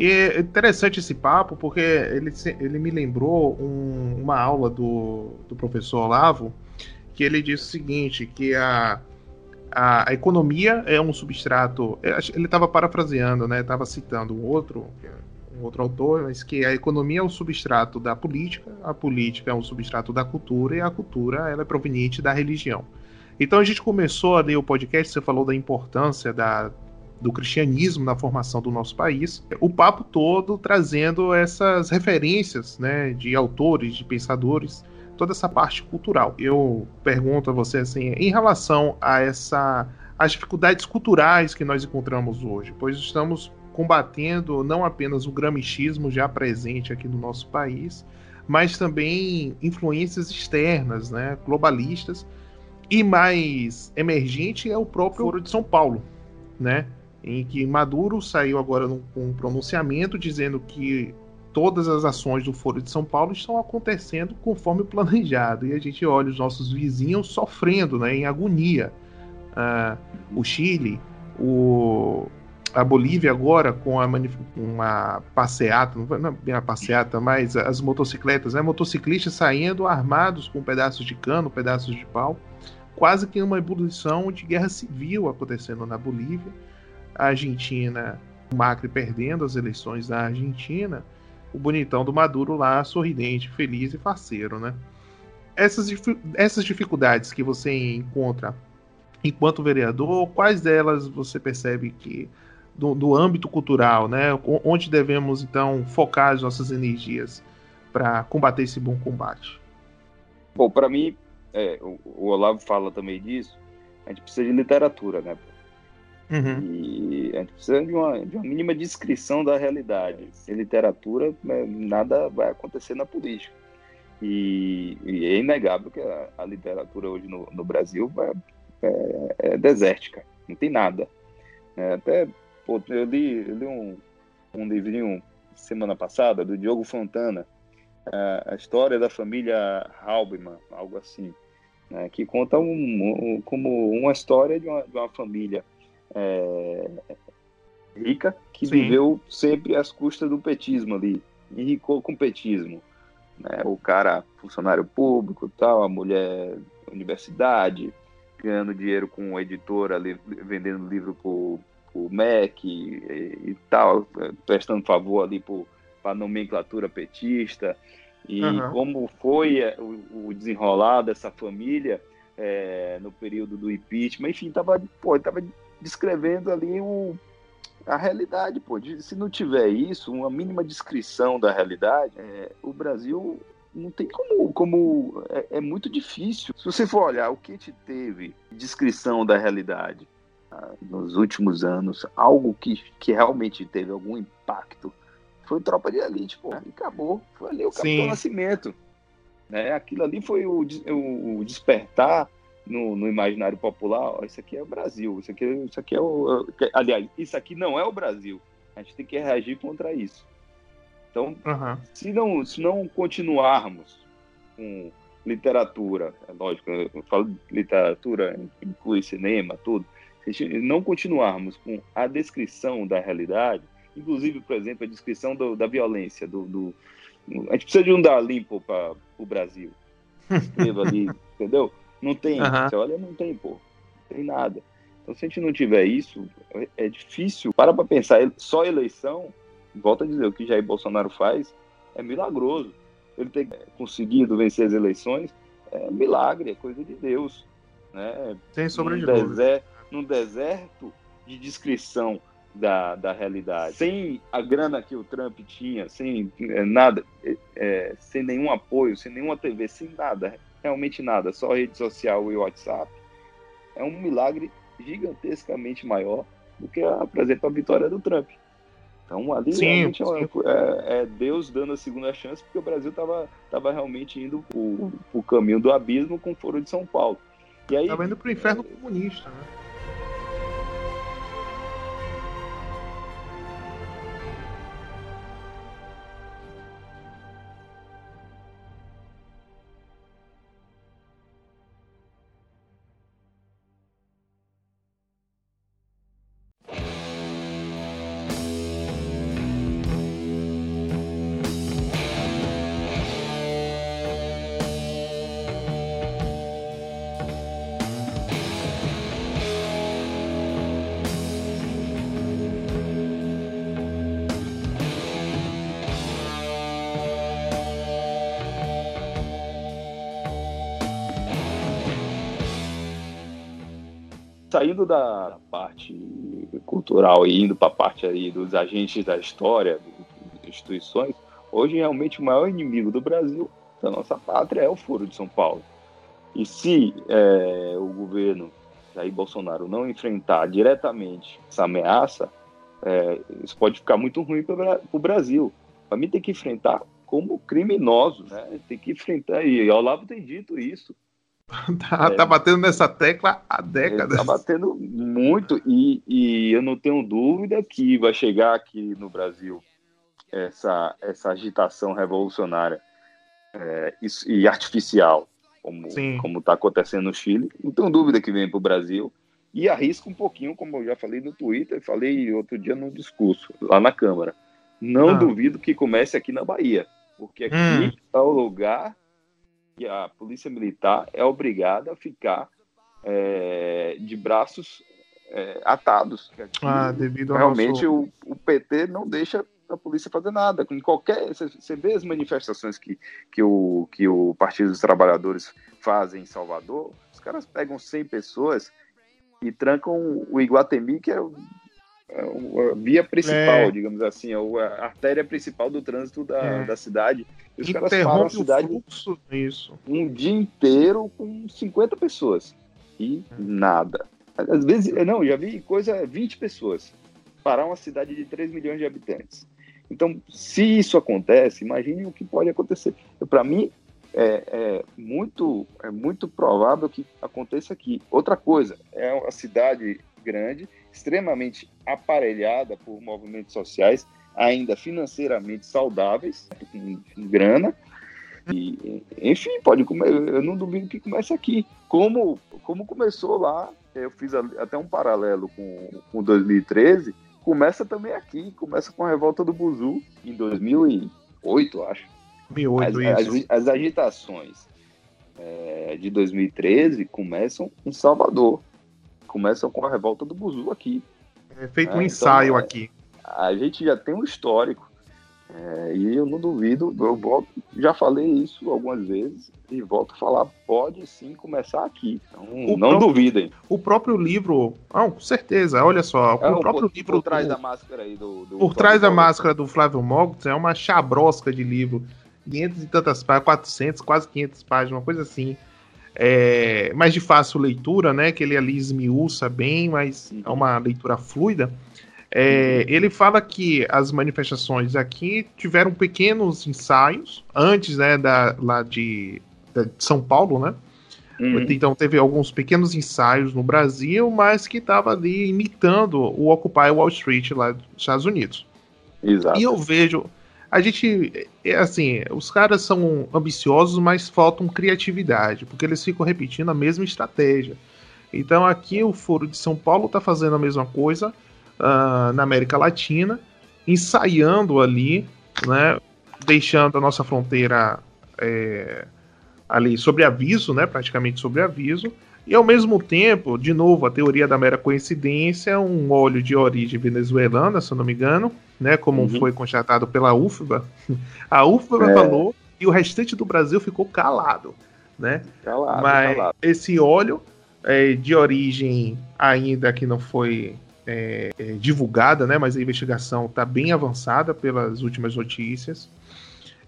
E é interessante esse papo porque ele, ele me lembrou um, uma aula do, do professor Olavo, que ele disse o seguinte, que a, a, a economia é um substrato. É, ele estava parafraseando, né? Estava citando um outro, um outro autor, mas que a economia é um substrato da política, a política é um substrato da cultura e a cultura ela é proveniente da religião. Então a gente começou a ler o podcast, você falou da importância da, do cristianismo na formação do nosso país, o papo todo trazendo essas referências né, de autores, de pensadores, toda essa parte cultural. Eu pergunto a você assim, em relação a essa as dificuldades culturais que nós encontramos hoje, pois estamos combatendo não apenas o gramichismo já presente aqui no nosso país, mas também influências externas, né, globalistas, e mais emergente é o próprio Foro de São Paulo, né? Em que Maduro saiu agora com um pronunciamento dizendo que todas as ações do Foro de São Paulo estão acontecendo conforme planejado. E a gente olha os nossos vizinhos sofrendo, né, em agonia. Uh, o Chile, o, a Bolívia agora com a, uma passeata, não é bem a passeata, mas as motocicletas, né, motociclistas saindo armados com pedaços de cano, pedaços de pau, quase que uma ebulição de guerra civil acontecendo na Bolívia. A Argentina, o Macri perdendo as eleições da Argentina, o bonitão do Maduro lá sorridente, feliz e faceiro, né? Essas, essas dificuldades que você encontra enquanto vereador, quais delas você percebe que do, do âmbito cultural, né? Onde devemos então focar as nossas energias para combater esse bom combate? Bom, para mim, é, o, o Olavo fala também disso. A gente precisa de literatura, né? Uhum. E a gente precisa de uma, de uma mínima descrição da realidade. Sem literatura, né, nada vai acontecer na política. E, e é inegável que a, a literatura hoje no, no Brasil é, é, é, desértica, não tem nada. É, até pô, eu li, eu li um, um livrinho semana passada do Diogo Fontana, a, a história da família Halberman, algo assim, né, que conta um, um, como uma história de uma, de uma família é, rica que Sim. viveu sempre às custas do petismo ali, enricou com petismo. Né? O cara, funcionário público, tal, a mulher, universidade, ganhando dinheiro com editora, ali, vendendo livro pro, pro MEC e, e tal, prestando favor ali para a nomenclatura petista. E uhum. como foi é, o, o desenrolar dessa família é, no período do impeachment, enfim, tava, pô, tava descrevendo ali o, a realidade, pô. Se não tiver isso, uma mínima descrição da realidade, é, o Brasil não tem como. como é, é, muito difícil. Se você for olhar o que te teve descrição da realidade ah, nos últimos anos, algo que, que realmente teve algum impacto, foi Tropa de Elite, pô. E acabou. Foi ali o Capitão Nascimento. Né? Aquilo ali foi o, o despertar no, no, imaginário popular, ó, isso aqui é o Brasil, isso aqui, isso aqui é o. Aliás, isso aqui não é o Brasil. A gente tem que reagir contra isso. Então, uhum. se, não, se não continuarmos com literatura, é lógico, eu falo literatura, inclui cinema, tudo. Se não continuarmos com a descrição da realidade, inclusive, por exemplo, a descrição do, da violência, do, do, a gente precisa de um dar limpo para o Brasil. Escreva ali, entendeu? Não tem. Uhum. Você olha, não tem, pô. Não tem nada. Então, se a gente não tiver isso, é, difícil. Para para pensar, só eleição, volta a dizer, o que Jair Bolsonaro faz é milagroso. Ele ter conseguido vencer as eleições é milagre, é coisa de Deus. Né? Sem sombra num de deserto, Num deserto de descrição da, da realidade. Sem a grana que o Trump tinha, sem é, nada, é sem nenhum apoio, sem nenhuma TV, sem nada, realmente nada, só rede social e WhatsApp, é um milagre gigantescamente maior do que, a, por exemplo, a vitória do Trump. Então ali sim, realmente é, é, é, Deus dando a segunda chance, porque o Brasil estava tava realmente indo para o caminho do abismo com o Foro de São Paulo. E aí, tava indo para o inferno é, comunista, né? Saindo da parte cultural e indo para a parte aí dos agentes da história, instituições, hoje realmente o maior inimigo do Brasil, da nossa pátria, é o Foro de São Paulo. E se é, o governo Jair Bolsonaro não enfrentar diretamente essa ameaça, é, isso pode ficar muito ruim para o Brasil. Para mim tem que enfrentar como criminoso, né? Tem que enfrentar, e o Olavo tem dito isso, tá, é, tá, batendo nessa tecla há décadas. Tá batendo muito e, e eu não tenho dúvida que vai chegar aqui no Brasil essa, essa agitação revolucionária é, e, e, artificial, como está acontecendo no Chile. Não tenho dúvida que vem para o Brasil e arrisco um pouquinho, como eu já falei no Twitter, falei outro dia no discurso lá na Câmara. Não ah. duvido que comece aqui na Bahia, porque aqui hum. é o lugar que a polícia militar é obrigada a ficar é, de braços é, atados. ah, devido realmente nosso... o, o PT não deixa a polícia fazer nada. Com qualquer, você vê as manifestações que, que, o, que o Partido dos Trabalhadores fazem em Salvador, os caras pegam 100 pessoas e trancam o Iguatemi, que é a via principal, é. digamos assim, a artéria principal do trânsito da, é. da cidade. E os Interrompe caras param a cidade fluxo, isso. um dia inteiro com 50 pessoas e nada. Às vezes, não, já vi coisa 20 pessoas parar uma cidade de 3 milhões de habitantes. Então, se isso acontece, imagine o que pode acontecer. Para mim, é, é, muito, é muito provável que aconteça aqui. Outra coisa, é uma cidade grande, extremamente aparelhada por movimentos sociais, ainda financeiramente saudáveis, com, com grana, e, enfim, pode eu não duvido que comece aqui. Como, como começou lá, eu fiz até um paralelo com, com 2013, começa também aqui, começa com a revolta do Buzu em 2008, acho. 2008, as. As, as agitações é, de 2013 começam em Salvador, começam com a revolta do Buzu aqui. É feito é, um então, ensaio é, aqui. A gente já tem um histórico é, e eu não duvido, eu volto, já falei isso algumas vezes e volto a falar, pode sim começar aqui. Então, não próprio, duvidem. O próprio livro, ah, com certeza, olha só, é, o próprio por, livro. Por trás do, da máscara aí do. do por trás da máscara do Flávio Mogos é uma chabrosca de livro. 500 e tantas páginas, 400, quase 500 páginas, uma coisa assim. É, mais de fácil leitura, né? Que ele ali esmiuça bem, mas é uma leitura fluida. É, ele fala que as manifestações aqui tiveram pequenos ensaios antes, né, da, lá de, de São Paulo, né? Uhum. Então teve alguns pequenos ensaios no Brasil, mas que estava ali imitando o Occupy Wall Street lá dos Estados Unidos. Exato. E eu vejo, a gente, é assim, os caras são ambiciosos, mas faltam criatividade, porque eles ficam repetindo a mesma estratégia. Então aqui o Foro de São Paulo está fazendo a mesma coisa, uh, na América Latina, ensaiando ali, né, deixando a nossa fronteira é, ali sobre aviso, né, praticamente sobre aviso, e ao mesmo tempo, de novo, a teoria da mera coincidência, um óleo de origem venezuelana, se eu não me engano, né, como uhum. foi constatado pela UFBA. A UFBA é. falou e o restante do Brasil ficou calado, né? Calado, Mas calado. esse óleo é, de origem ainda que não foi é, é, divulgada, né? Mas a investigação está bem avançada pelas últimas notícias.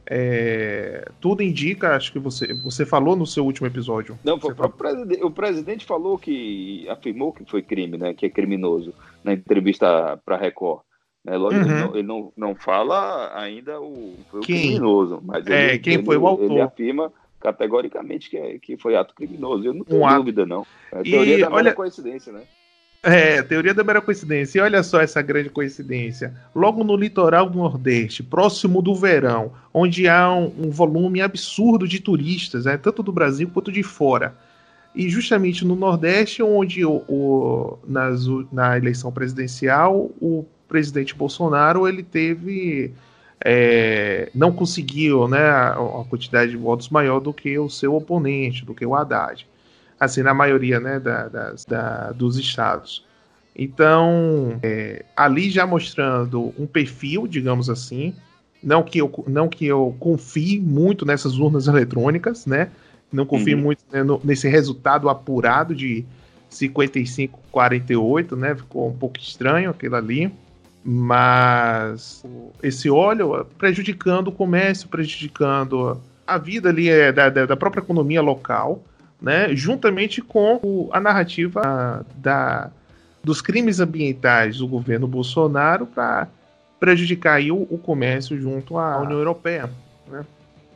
É, tudo indica, acho que você, você falou no seu último episódio. Não, presidente, o presidente falou que afirmou que foi crime, né? Que é criminoso na entrevista para Record. Né? Lógico, uhum. ele, não, ele não, não fala ainda o, foi o quem? criminoso, mas é, ele, quem foi o autor. ele afirma categoricamente que, é, que foi ato criminoso. Eu não tenho um dúvida, não. É a teoria e, da olha... coincidência, né? É, teoria da mera coincidência. E olha só essa grande coincidência. Logo no litoral do Nordeste, próximo do verão, onde há um, um volume absurdo de turistas, né, tanto do Brasil quanto de fora. E justamente no Nordeste, onde o, o nas, na eleição presidencial, o presidente Bolsonaro ele teve. É, não conseguiu né, a, a quantidade de votos maior do que o seu oponente, do que o Haddad assim, na maioria né, da, das, da, dos estados. Então, é, ali já mostrando um perfil, digamos assim, não que eu, não que eu confie muito nessas urnas eletrônicas, né? Não confio uhum. muito né, no, nesse resultado apurado de 55-48, né? Ficou um pouco estranho aquilo ali. Mas esse óleo prejudicando o comércio, prejudicando a vida ali é, da, da própria economia local né, juntamente com a narrativa da, dos crimes ambientais do governo Bolsonaro para prejudicar aí o, o, comércio junto à União Europeia. Né?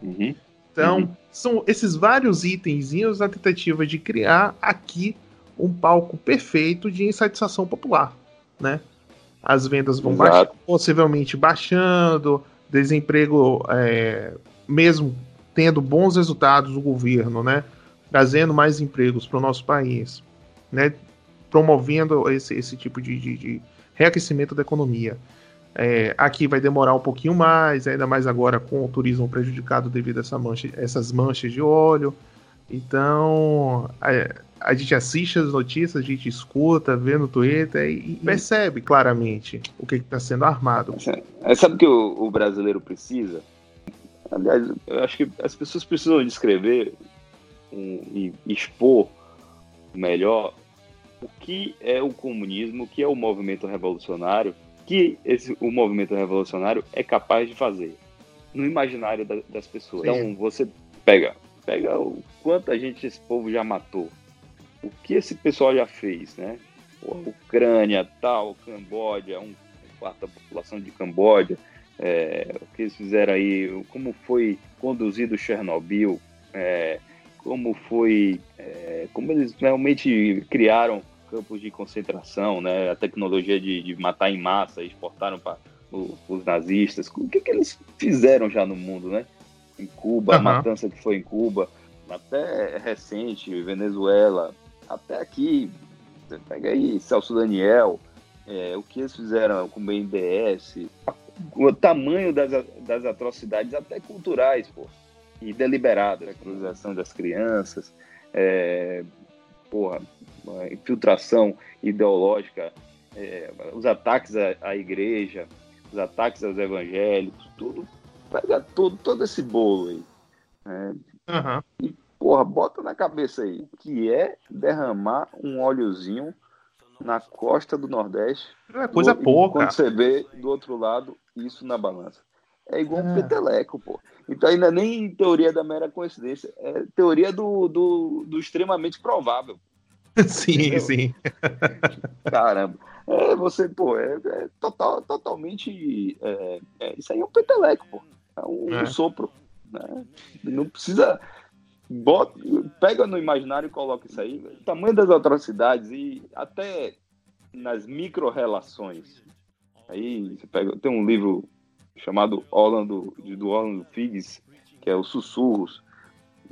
Uhum. Então, uhum. são esses vários itenzinhos na tentativa de criar aqui um palco perfeito de insatisfação popular. Né? As vendas vão baixando, possivelmente baixando, desemprego, é, mesmo tendo bons resultados do governo, né? trazendo mais empregos para o nosso país, né, promovendo esse, esse tipo de, de, de reaquecimento da economia. É, aqui vai demorar um pouquinho mais, ainda mais agora com o turismo prejudicado devido a essa mancha, essas manchas de óleo. Então, é, a gente assiste as notícias, a gente escuta, vê no Twitter e, percebe claramente o que está sendo armado. É, sabe o que o, o, brasileiro precisa? Aliás, eu acho que as pessoas precisam descrever um, e expor melhor o que é o comunismo, o que é o movimento revolucionário, que esse, o movimento revolucionário é capaz de fazer no imaginário da, das pessoas. Sim. Então, você pega, pega o quanta gente esse povo já matou, o que esse pessoal já fez, né? Ucrânia, tal, Camboja, um quarto da população de Camboja, é, o que eles fizeram aí, como foi conduzido Chernobyl, é, como foi, é, como eles realmente criaram campos de concentração, né, a tecnologia de, de matar em massa, exportaram para os nazistas, o que, que eles fizeram já no mundo, né? Em Cuba, uhum. a matança que foi em Cuba, até recente, Venezuela, até aqui, pega aí Celso Daniel, é, o que eles fizeram com o BNDES, o tamanho das, das atrocidades, até culturais, pô, e deliberadas, a cruzação das crianças, é, porra, infiltração ideológica, é, os ataques à, à, igreja, os ataques aos evangélicos, tudo, pega todo, todo esse bolo aí. Né? Uhum. E porra, bota na cabeça aí, que é derramar um óleozinho na costa do Nordeste. É coisa do, pouca. Quando você vê do outro lado isso na balança. É igual é. um peteleco, pô. Então ainda nem teoria da mera coincidência, é teoria do, do, do extremamente provável. Sim, Entendeu? sim. Caramba. É, você, pô, é, é total, totalmente. É, é, isso aí é um peteleco, pô. É um, um é. sopro. Né? Não precisa bota, pega no imaginário e coloca isso aí. O tamanho das atrocidades e até nas micro-relações. Aí você pega, tem um livro chamado Orlando, do Orlando Figs, que é o Sussurros,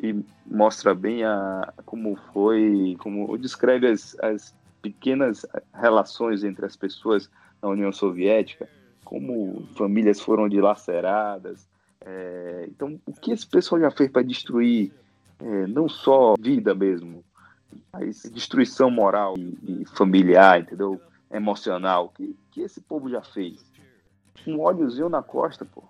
e mostra bem a, como foi, como descreve as, as pequenas relações entre as pessoas na União Soviética, como famílias foram dilaceradas. É, então, o que esse pessoal já fez para destruir é, não só vida mesmo, mas destruição moral e, e familiar, entendeu? Emocional, que, que esse povo já fez. Um óleozinho na costa, pô.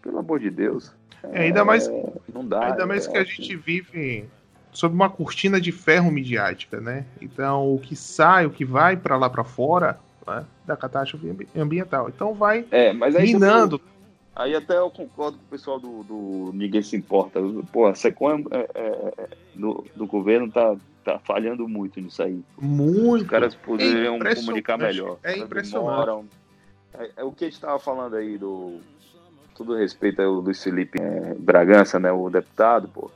Pelo amor de Deus. É, ainda mais, é, não dá, ainda mais é, que a gente assim. vive sob uma cortina de ferro midiática, né? Então, o que sai, o que vai para lá para fora né, da catástrofe ambiental. Então, vai é, minando. Também Aí até eu concordo com o pessoal do, do Ninguém Se Importa. Pô, a Secom é, é, é, do, do governo tá, tá falhando muito nisso aí. Muito. Os caras poderiam é comunicar melhor. É impressionante. É, é, o que a gente estava falando aí do. Tudo respeito ao Luiz Felipe é, Bragança, né? O deputado, pô.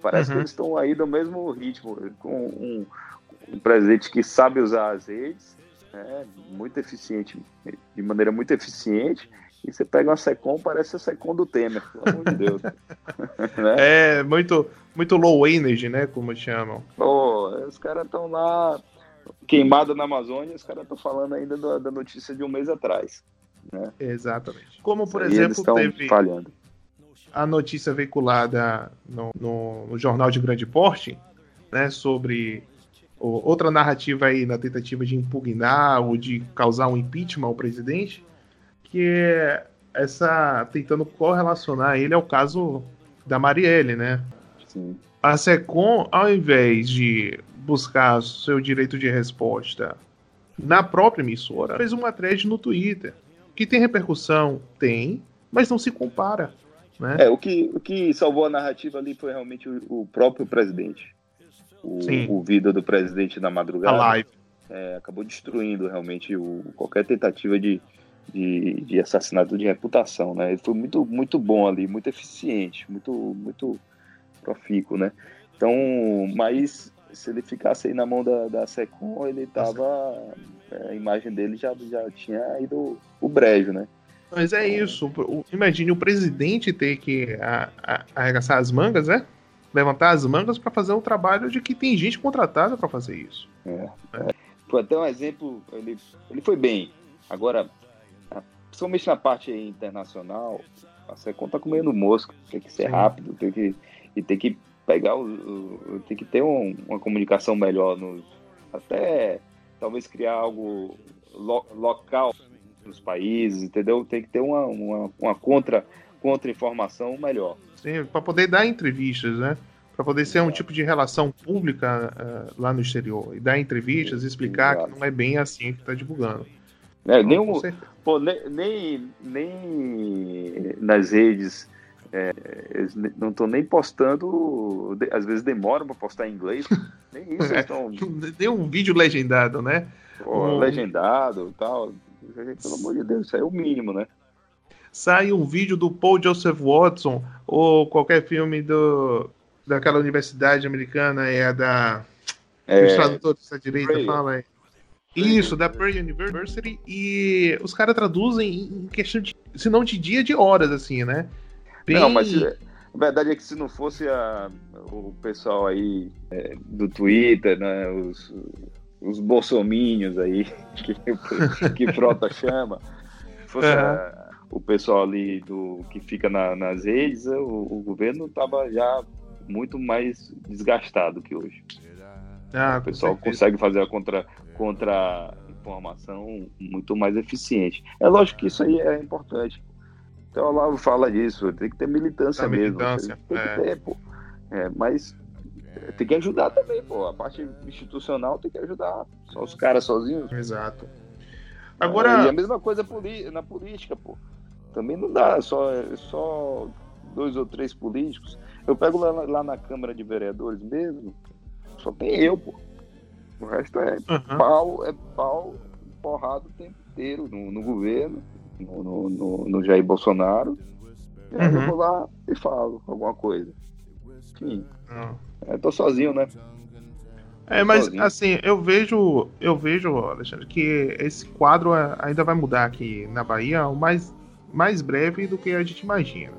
Parece uhum. que eles estão aí do mesmo ritmo, com um, um presidente que sabe usar as redes, né, muito eficiente, de maneira muito eficiente, e você pega uma Secom, parece a Secom do Temer, pelo amor de Deus. né? É, muito, muito low energy, né? Como chamam. Pô, os caras estão lá queimado na Amazônia, os caras estão falando ainda da, da, notícia de um mês atrás. Né? Exatamente. Como, por exemplo, teve falhando. a notícia veiculada no, no, no, jornal de grande porte, né, sobre o, outra narrativa aí na tentativa de impugnar ou de causar um impeachment ao presidente, que é essa tentando correlacionar ele ao caso da Marielle, né? Sim. A Secom, ao invés de buscar seu direito de resposta na própria emissora, fez uma thread no Twitter. Que tem repercussão? Tem, mas não se compara. Né? É, o que, o que salvou a narrativa ali foi realmente o, o próprio presidente. O, o vídeo do presidente na madrugada. A live. É, acabou destruindo realmente o, qualquer tentativa de, de, de assassinato de reputação, né? Ele foi muito, muito bom ali, muito eficiente, muito, muito profícuo, né? Então, mas se ele ficasse aí na mão da, da Secom, ele tava. É, a imagem dele já, já tinha ido o brejo, né? Mas é isso. Imagine o presidente ter que arregaçar as mangas, né? Levantar as mangas para fazer o trabalho de que tem gente contratada para fazer isso. É, é. Foi até um exemplo, ele, ele foi bem. Agora, principalmente na parte internacional, a Secom tá comendo mosca, tem que ser rápido, tem que, e tem que pegar o, o tem que ter um, uma comunicação melhor nos até talvez criar algo lo, local nos países, entendeu? Tem que ter uma, uma, uma contra contra informação melhor. Sim, para poder dar entrevistas, né? Para poder ser um tipo de relação pública uh, lá no exterior e dar entrevistas, explicar Exato. que não é bem assim que está divulgando. É, nem, um, pô, nem, nem, nem nas redes é, eles não estão nem postando, às vezes demoram para postar em inglês. Nem isso é, estão. Nem um vídeo legendado, né? Pô, um... Legendado e tal. Pelo amor de Deus, isso é o mínimo, né? Sai um vídeo do Paul Joseph Watson ou qualquer filme do, daquela universidade americana, é a da. É, os tradutores da direita Pray. fala aí. Isso, da Prairie University, e os caras traduzem em questão de, se não de dia, de horas, assim, né? Bem... Não, mas a verdade é que se não fosse a, o pessoal aí é, do Twitter, né, os, os bolsominhos aí, que, que Frota chama, fosse uhum. a, o pessoal ali do que fica na, nas redes, o, o governo estava já muito mais desgastado que hoje. Ah, o pessoal consegue fazer a contra, contra informação muito mais eficiente. É lógico que isso aí é importante. Então o Olavo fala disso, tem que ter militância mesmo. Militância, tem é. que ter, pô. É, mas tem que ajudar também, pô. A parte institucional tem que ajudar. Só os caras sozinhos. Exato. Agora. E a mesma coisa na política, pô. Também não dá, só, só dois ou três políticos. Eu pego lá, lá na Câmara de Vereadores mesmo, só tem eu, pô. O resto é uhum. pau, é pau, porrada o tempo inteiro no, no governo no, no, no Jair Bolsonaro. E aí uhum. eu vou lá e falo alguma coisa. Enfim. Uhum. Eu tô sozinho, né? É, mas sozinho. assim, eu vejo, eu vejo, Alexandre, que esse quadro ainda vai mudar aqui na Bahia o mais, mais breve do que a gente imagina.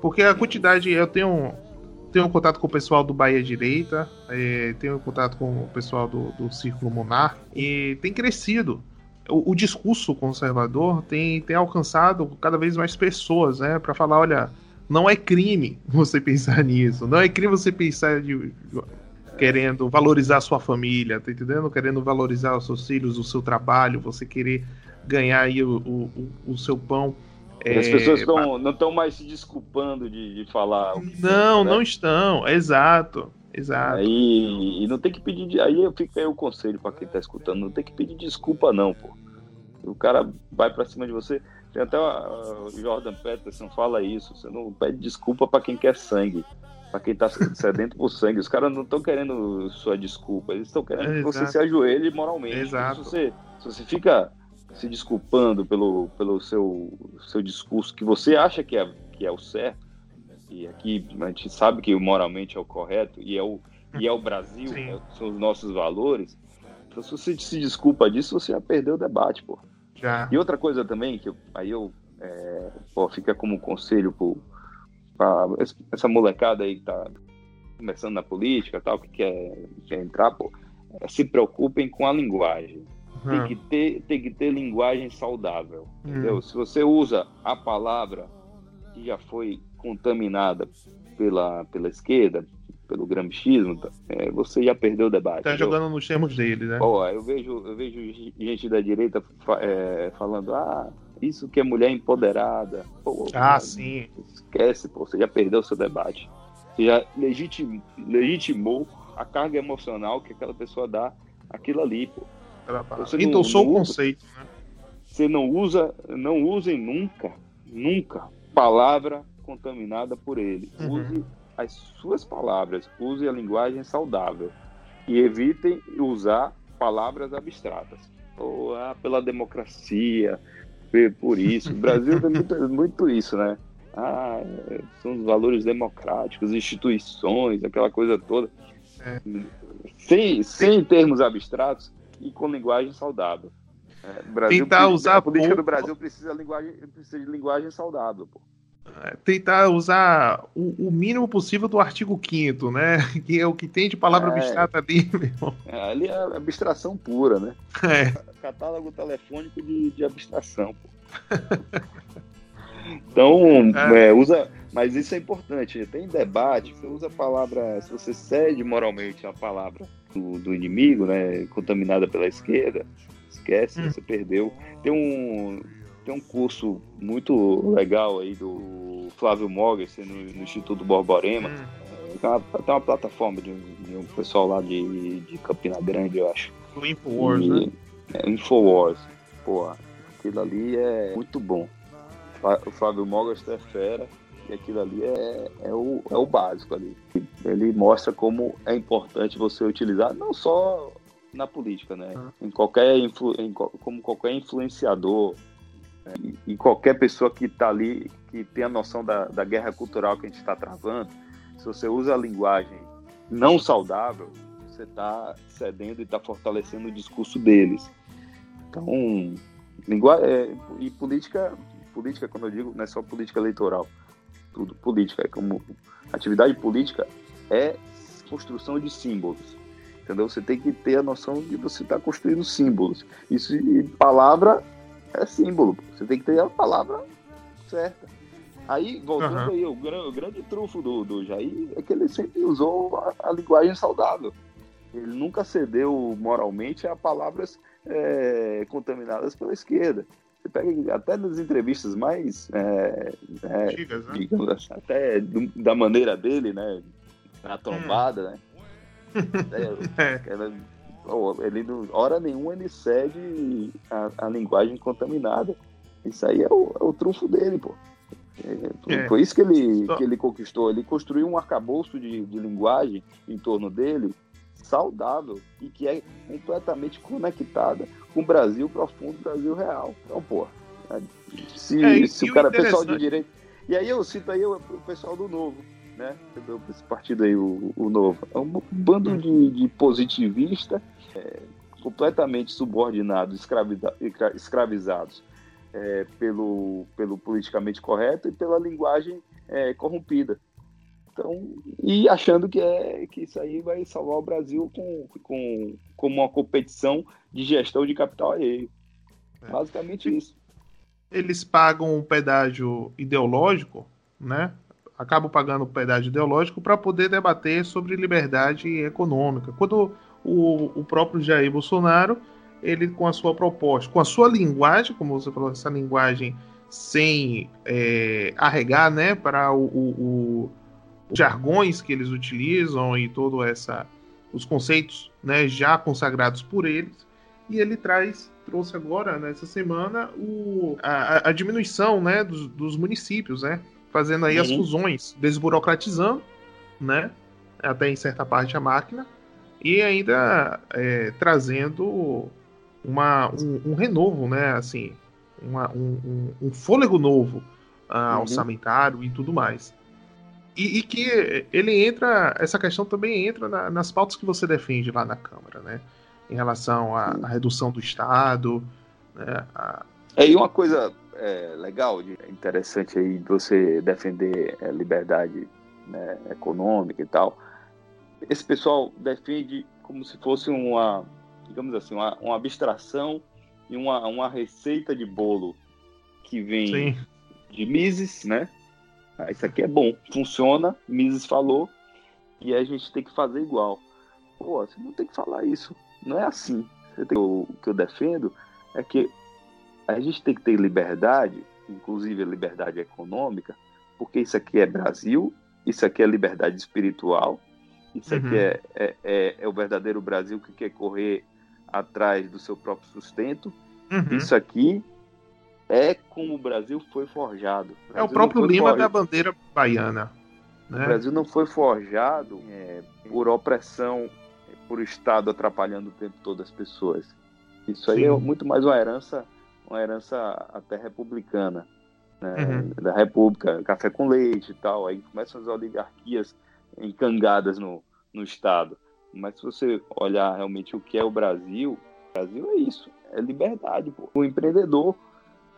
Porque a quantidade, eu tenho, tenho contato com o pessoal do Bahia Direita, é, tenho contato com o pessoal do, do Círculo Monar, e tem crescido o, o, discurso conservador tem, tem alcançado cada vez mais pessoas, né? Para falar, olha, não é crime você pensar nisso, não é crime você pensar de, de, querendo valorizar a sua família, tá entendendo? Querendo valorizar os seus filhos, o seu trabalho, você querer ganhar aí o, o, o seu pão. As é, pessoas tão, não estão mais se desculpando de, de falar. Não, né? não estão, exato. Exato. Aí, e não tem que pedir. Aí eu fico aí o conselho para quem tá escutando: não tem que pedir desculpa, não, pô. O cara vai para cima de você. Tem até o Jordan Peterson fala isso: você não pede desculpa para quem quer sangue, para quem tá sedento por sangue. Os caras não estão querendo sua desculpa, eles estão querendo é, que você se ajoelhe moralmente. Exato. Se você, se você fica se desculpando pelo, pelo seu, seu discurso que você acha que é, que é o certo, e aqui a gente sabe que moralmente é o correto e é o, e é o Brasil, é, são os nossos valores. Então, se você se desculpa disso, você já perdeu o debate, pô. Já. E outra coisa também, que eu, aí eu, é, pô, fica como conselho pro, pra essa molecada aí que tá começando na política tal, que quer, quer entrar, pô, é, se preocupem com a linguagem. Tem, que ter, tem que ter linguagem saudável, entendeu? Se você usa a palavra que já foi contaminada pela, pela esquerda, pelo gramscismo, tá? é, você já perdeu o debate. Tá jogando nos termos dele, né? Eu vejo, eu vejo gente da direita é, falando, ah, isso que é mulher empoderada. Pô, ah, cara, sim. Esquece, pô, você já perdeu o seu debate. Você já legitim, legitimou a carga emocional que aquela pessoa dá aquilo ali, pô. Você Endossou o conceito, né? Você não usa, não usem nunca, nunca palavra contaminada por ele. Uhum. Use as suas palavras, use a linguagem saudável e evitem usar palavras abstratas. Ou ah, pela democracia, por isso. O Brasil tem muito, muito isso, né? Ah, são os valores democráticos, instituições, aquela coisa toda. É. Sem, sem termos abstratos e com linguagem saudável. É, Brasil Tentar usar a política pouco... do Brasil precisa de linguagem, precisa de linguagem saudável. Pô tentar usar o, o, mínimo possível do artigo 5 né? Que é o que tem de palavra é, abstrata ali, meu irmão. É, ali é abstração pura, né? É. Catálogo telefônico de, de abstração. então, é. é. usa, Mas isso é importante. Tem debate, você usa a palavra, se você cede moralmente a palavra do, do inimigo, né, contaminada pela esquerda, esquece, hum. você perdeu. Tem um, tem um curso muito legal aí do Flávio Mogas no, no Instituto Borborema. Hum. Tem, uma, tem uma plataforma de, de, um pessoal lá de, de Campina Grande, eu acho. O Infowars, e, né? É, Infowars. Pô, aquilo ali é muito bom. O Flávio Mogas é fera e aquilo ali é, é, o, é o básico ali. Ele mostra como é importante você utilizar, não só na política, né? Em qualquer influ, em, como qualquer influenciador né? e, e, qualquer pessoa que está ali, que tem a noção da, da guerra cultural que a gente está travando, se você usa a linguagem não saudável, você está cedendo e está fortalecendo o discurso deles. Então, linguagem é, e política, política, quando eu digo, não é só política eleitoral tudo política. É como atividade política é construção de símbolos. Entendeu? Você tem que ter a noção de você estar tá construindo símbolos. Isso e palavra é símbolo. Você tem que ter a palavra certa. Aí, voltando uhum. aí, o, grande, o grande trufo do, do Jair é que ele sempre usou a, a linguagem saudável. Ele nunca cedeu moralmente a palavras é, contaminadas pela esquerda. Você pega até nas entrevistas mais. É, é, Antigas, né? Digamos até do, da maneira dele, né? Na trombada, né? É, ela, ele, hora nenhuma, ele cede a, a linguagem contaminada. Isso aí é o, é o trunfo dele, pô. É, é. Foi isso que ele, que ele conquistou. Ele construiu um arcabouço de, de linguagem em torno dele saudável e que é completamente conectada com o Brasil profundo, Brasil real. Então, pô, se, é, se o cara, pessoal de direito. E aí eu cito aí o, o pessoal do Novo, né? Esse partido aí, o, o Novo. É um bando de, de positivista, é, completamente subordinados, escravizados é, pelo, pelo politicamente correto e pela linguagem é, corrompida. Então, e achando que, é, que isso aí vai salvar o Brasil com, com, como uma competição de gestão de capital alheio. É. Basicamente isso. Eles pagam um pedágio ideológico, né? Acabam pagando um pedágio ideológico para poder debater sobre liberdade econômica. Quando o, o próprio Jair Bolsonaro, ele com a sua proposta, com a sua linguagem, como você falou, essa linguagem sem é, arregar, né, para o, o jargões que eles utilizam e todo essa os conceitos né, já consagrados por eles. E ele traz trouxe agora nessa semana o, a, a diminuição né, dos, dos, municípios né fazendo aí uhum. as fusões desburocratizando né até em certa parte a máquina e ainda é, trazendo uma, um, um, renovo né assim uma, um, um, fôlego novo uh, orçamentário e tudo mais e, e, que ele entra, essa questão também entra na, nas pautas que você defende lá na Câmara, né? Em relação à, à redução do Estado. Né? A... É, e uma coisa é, legal, interessante aí de você defender a liberdade né, econômica e tal. Esse pessoal defende como se fosse uma, digamos assim, uma, uma abstração e uma, uma receita de bolo que vem Sim. de Mises, né? Ah, isso aqui é bom, funciona, Mises falou, e a gente tem que fazer igual. Pô, você não tem que falar isso. Não é assim. O que eu defendo é que a gente tem que ter liberdade, inclusive a liberdade econômica, porque isso aqui é Brasil, isso aqui é liberdade espiritual, isso uhum. aqui é, é, é, é, o verdadeiro Brasil que quer correr atrás do seu próprio sustento. Uhum. Isso aqui é como o Brasil foi forjado. O é o próprio Lima forjado. da bandeira baiana. Né? O Brasil não foi forjado é, por opressão, por Estado atrapalhando o tempo todo as pessoas. Isso aí Sim. é muito mais uma herança, uma herança até republicana, né? uhum. da República, café com leite e tal. Aí começam as oligarquias encangadas no, no Estado. Mas se você olhar realmente o que é o Brasil, o Brasil é isso, é liberdade. Pô. O empreendedor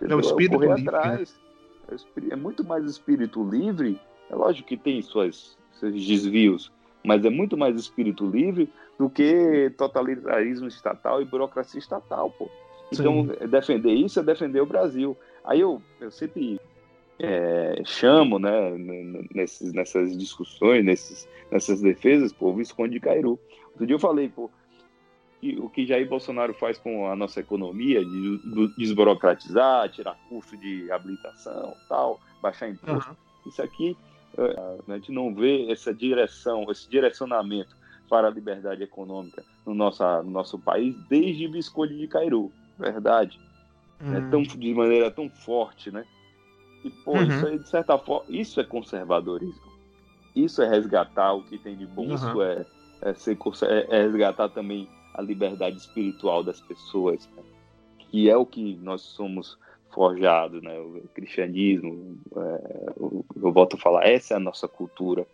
é o espírito correr livre, né? atrás. Né? É muito mais espírito livre. É lógico que tem suas, seus desvios, mas é muito mais espírito livre do que totalitarismo estatal e burocracia estatal, pô. Então, Sim. defender isso é defender o Brasil. Aí eu, eu sempre é, chamo, né, nesses, nessas discussões, nesses, nessas defesas, pô, o Visconde de Cairu. Outro dia eu falei, pô, o que Jair Bolsonaro faz com a nossa economia, de desburocratizar, tirar custo de habilitação, tal, baixar imposto, uhum. isso aqui é, a gente não vê essa direção, esse direcionamento para a liberdade econômica no nosso, no nosso país desde Visconde de Cairu, verdade? Uhum. É tão, de maneira tão forte, né? E, pô, uhum. isso aí, de certa forma, isso é conservadorismo. Isso é resgatar o que tem de bom, isso é, é, ser, é, é, resgatar também a liberdade espiritual das pessoas, né? que é o que nós somos forjados, né? O cristianismo, é, eu, volto a falar, essa é a nossa cultura.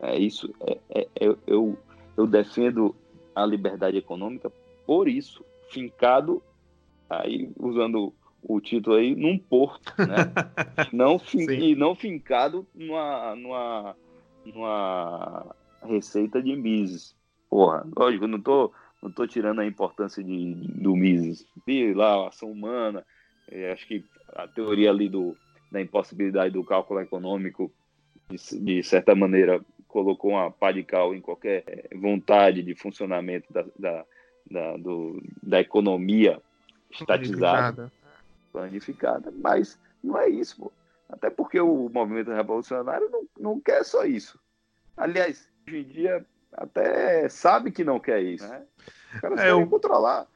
É isso, é, é eu, eu defendo a liberdade econômica por isso, fincado, aí usando o título aí, num porto, né? não fin, e não fincado numa, numa, numa receita de Mises. Porra, lógico, eu não tô, não tô tirando a importância de, do Mises. Vi lá, a ação humana, é, acho que a teoria ali do, da impossibilidade do cálculo econômico, de, de certa maneira, colocou uma pá de cal em qualquer é, vontade de funcionamento da, da, da, do, da economia estatizada, planificada. Mas não é isso, pô. Até porque o movimento revolucionário não, não quer só isso. Aliás, hoje em dia até sabe que não quer isso. Né? Os caras é, querem o... controlar.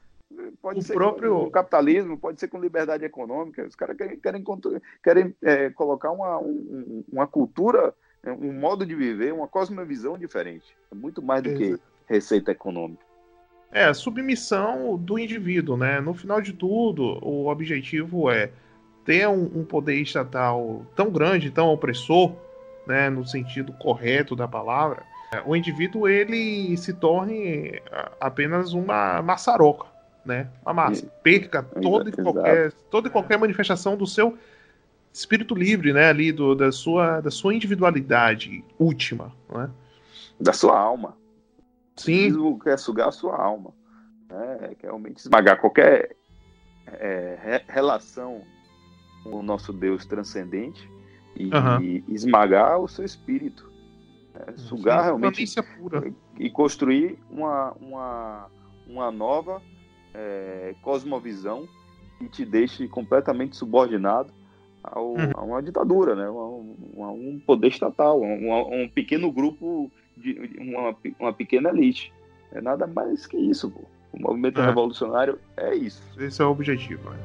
Pode o ser próprio... com capitalismo, pode ser com liberdade econômica. Os caras querem, querem, querem é, colocar uma, um, uma cultura, um modo de viver, uma cosmovisão diferente. É muito mais do que receita econômica. É, a submissão do indivíduo, né? No final de tudo, o objetivo é ter um, um poder estatal tão grande, tão opressor, né, no sentido correto da palavra, o indivíduo ele se torne apenas uma maçaroca, né? Uma massa. Perca toda e qualquer, toda e qualquer manifestação do seu espírito livre, né? Ali do, da, sua, da sua individualidade última, né? Da sua alma. Sim. O quer sugar a sua alma. Né? Quer realmente esmagar qualquer é, re relação com o nosso Deus transcendente e, uhum. e esmagar o seu espírito. É, sugar Sim, realmente pura. e construir uma, uma, uma nova é, cosmovisão que te deixe completamente subordinado ao, uhum. a uma ditadura, né? a, um poder estatal, um, um pequeno grupo, de uma, uma pequena elite. É nada mais que isso. Pô. O movimento é. revolucionário é isso. Esse é o objetivo. Né?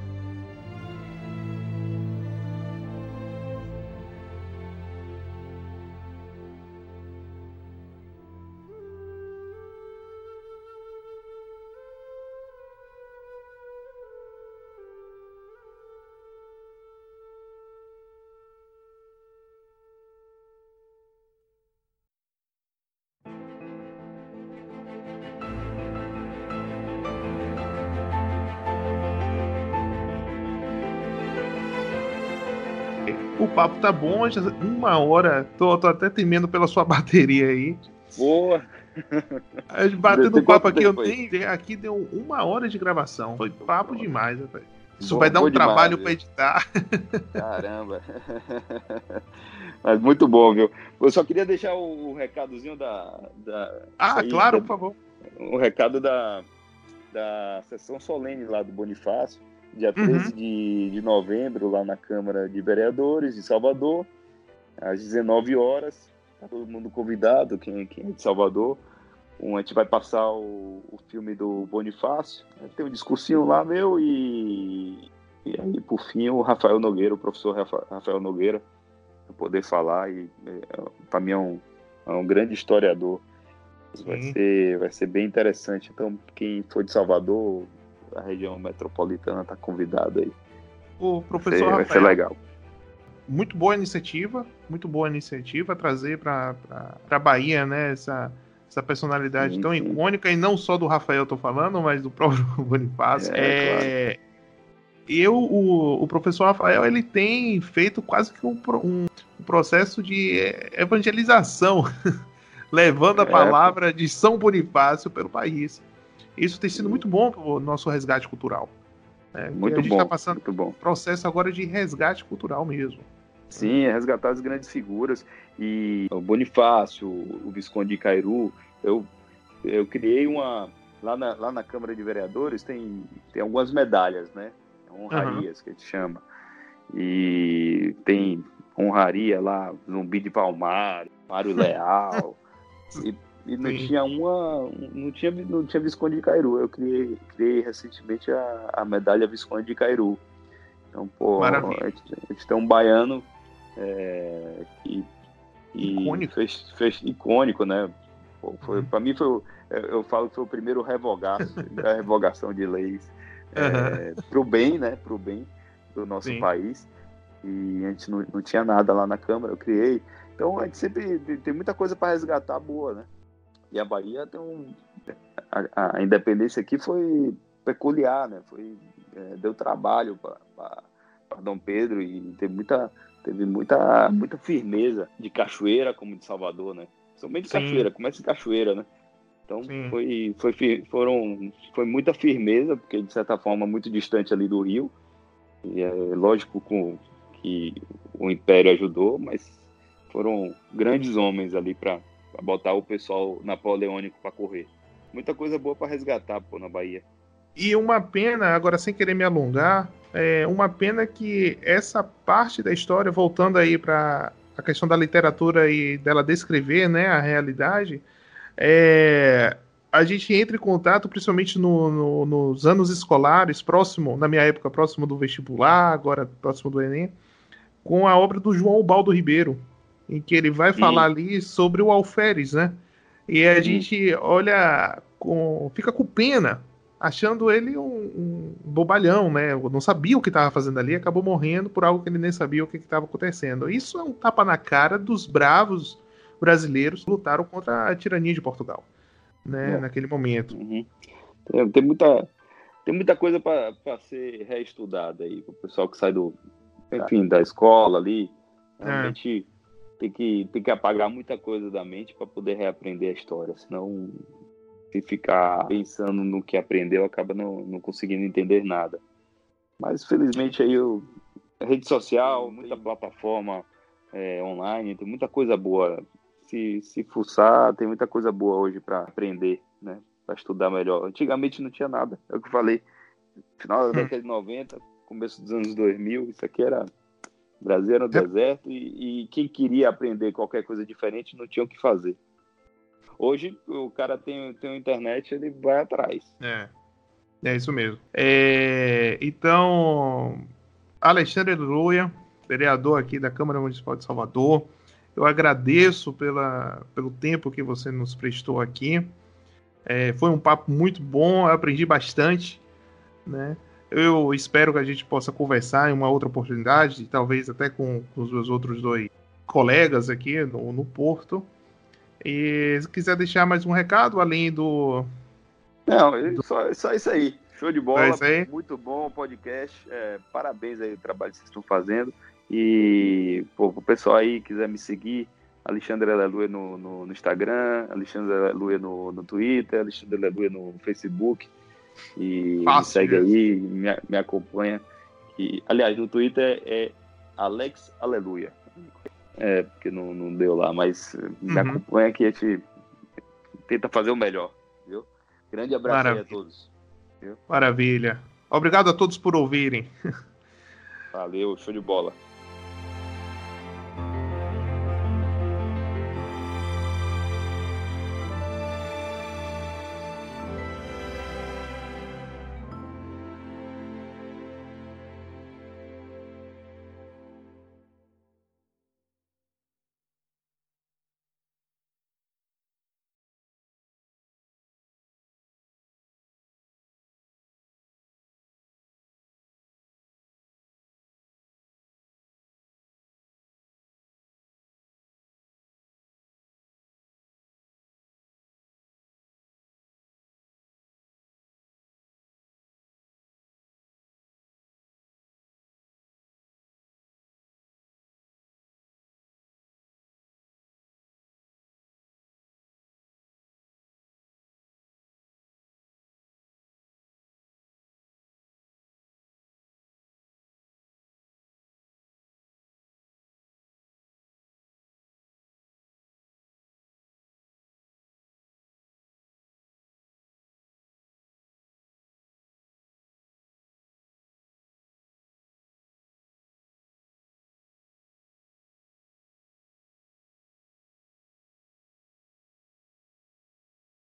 Papo tá bom, uma hora. Tô, tô até temendo pela sua bateria aí. Boa! A gente batendo papo aqui, eu tenho, aqui deu uma hora de gravação. Foi papo demais, rapaz. Isso bom, vai dar um trabalho para editar. Caramba. Mas muito bom, viu? Eu só queria deixar o, recadozinho da. da ah, aí, claro, da, por favor. O recado da, da sessão solene lá do Bonifácio dia 13 uhum. de, de novembro, lá na Câmara de Vereadores de Salvador, às 19 horas. Tá todo mundo convidado, quem, quem é de Salvador. Um, a gente vai passar o, o filme do Bonifácio. Tem um discursinho lá meu e, e aí, por fim, o Rafael Nogueira, o professor Rafael Nogueira, para poder falar. E é, para mim é um, é um grande historiador. Vai ser, vai ser bem interessante. Então, quem for de Salvador, da região metropolitana está convidado aí. O professor vai ser, vai ser legal. Muito boa iniciativa, muito boa iniciativa trazer para a Bahia, né, essa, essa personalidade sim, tão sim. icônica, e não só do Rafael estou falando, mas do próprio Bonifácio. É, é... Claro. Eu, o, o professor Rafael, ele tem feito quase que um, um, um processo de evangelização, levando a é, palavra de São Bonifácio pelo país. Isso tem sido muito bom para o nosso resgate cultural. Né? Muito a gente está passando muito bom. processo agora de resgate cultural mesmo. Sim, é resgatar as grandes figuras. E o Bonifácio, o Visconde de Cairu, eu, eu criei uma. Lá na, lá na Câmara de Vereadores tem, tem algumas medalhas, né? Honrarias, uhum. que a gente chama. E tem honraria lá, Zumbi de Palmar, Mário Leal. e, e não tinha uma. Não tinha, não tinha Visconde de Cairu. Eu criei, criei recentemente a, a medalha Visconde de Cairu. Então, pô, a gente, a gente, tem um baiano é, que, icônico. Fez, fez, icônico, né? Pô, foi, uhum. Para mim foi, eu falo que foi o primeiro revogaço, a revogação de leis é, uhum. para o bem, né? Para o bem do nosso Sim. país. E a gente não, não tinha nada lá na Câmara, eu criei. Então a gente sempre tem muita coisa para resgatar boa, né? E a Bahia tem um. A, a independência aqui foi peculiar, né? Foi, é, deu trabalho para Dom Pedro e teve muita, teve muita, muita firmeza de cachoeira, como de Salvador, né? Somente de cachoeira, começa em cachoeira, né? Então foi, foi, foram, foi muita firmeza, porque de certa forma muito distante ali do Rio. E é lógico com, que o Império ajudou, mas foram grandes homens ali para botar o pessoal napoleônico para correr. Muita coisa boa para resgatar pô, na Bahia. E uma pena, agora sem querer me alongar, é uma pena que essa parte da história, voltando aí para a questão da literatura e dela descrever né, a realidade, é, a gente entra em contato, principalmente no, no, nos anos escolares, próximo, na minha época, próximo do vestibular, agora próximo do Enem, com a obra do João Baldo Ribeiro, em que ele vai falar ali sobre o alferes, né? E a gente olha, com, fica com pena, achando ele um, um bobalhão, né? Não sabia o que estava fazendo ali, acabou morrendo por algo que ele nem sabia o que estava acontecendo. Isso é um tapa na cara dos bravos brasileiros que lutaram contra a tirania de Portugal, né? É. Naquele momento. Uhum. Tem, tem, muita, tem muita coisa para ser reestudada aí, o pessoal que sai do, enfim, da escola ali, realmente é. Tem, que, tem que apagar muita coisa da mente para poder reaprender a história, senão se ficar pensando no que aprendeu, acaba não, não conseguindo entender nada. Mas felizmente aí eu, rede social, muita plataforma é, online, tem muita coisa boa. Se, se fuçar, tem muita coisa boa hoje para aprender, né? Para estudar melhor. Antigamente não tinha nada, é o que eu falei. Final da hum. década de 90, começo dos anos 2000, isso aqui era. Brasil era um deserto e, e, quem queria aprender qualquer coisa diferente não tinha o que fazer. Hoje o cara tem, tem uma internet, ele vai atrás. É. É isso mesmo. É, então, Alexandre Luia, vereador aqui da Câmara Municipal de Salvador, eu agradeço pela, pelo tempo que você nos prestou aqui. É, foi um papo muito bom, eu aprendi bastante, né? Eu espero que a gente possa conversar em uma outra oportunidade, talvez até com, com os meus outros dois colegas aqui no, no Porto. E se quiser deixar mais um recado, além do. Não, do... Só, só isso aí. Show de bola. É muito bom o podcast. É, parabéns aí o trabalho que vocês estão fazendo. E, pô, o pessoal aí quiser me seguir, Alexandre Aleluia no, no, no, Instagram, Alexandre Aleluia no, no Twitter, Alexandre Aleluia no Facebook. E Fácil, me segue aí, me, me acompanha. E, aliás, no Twitter é Alex Aleluia. É, porque não, não deu lá, mas me uhum. acompanha que a gente tenta fazer o melhor, viu? Grande abraço Maravilha. a todos. Viu? Maravilha. Obrigado a todos por ouvirem. Valeu, show de bola.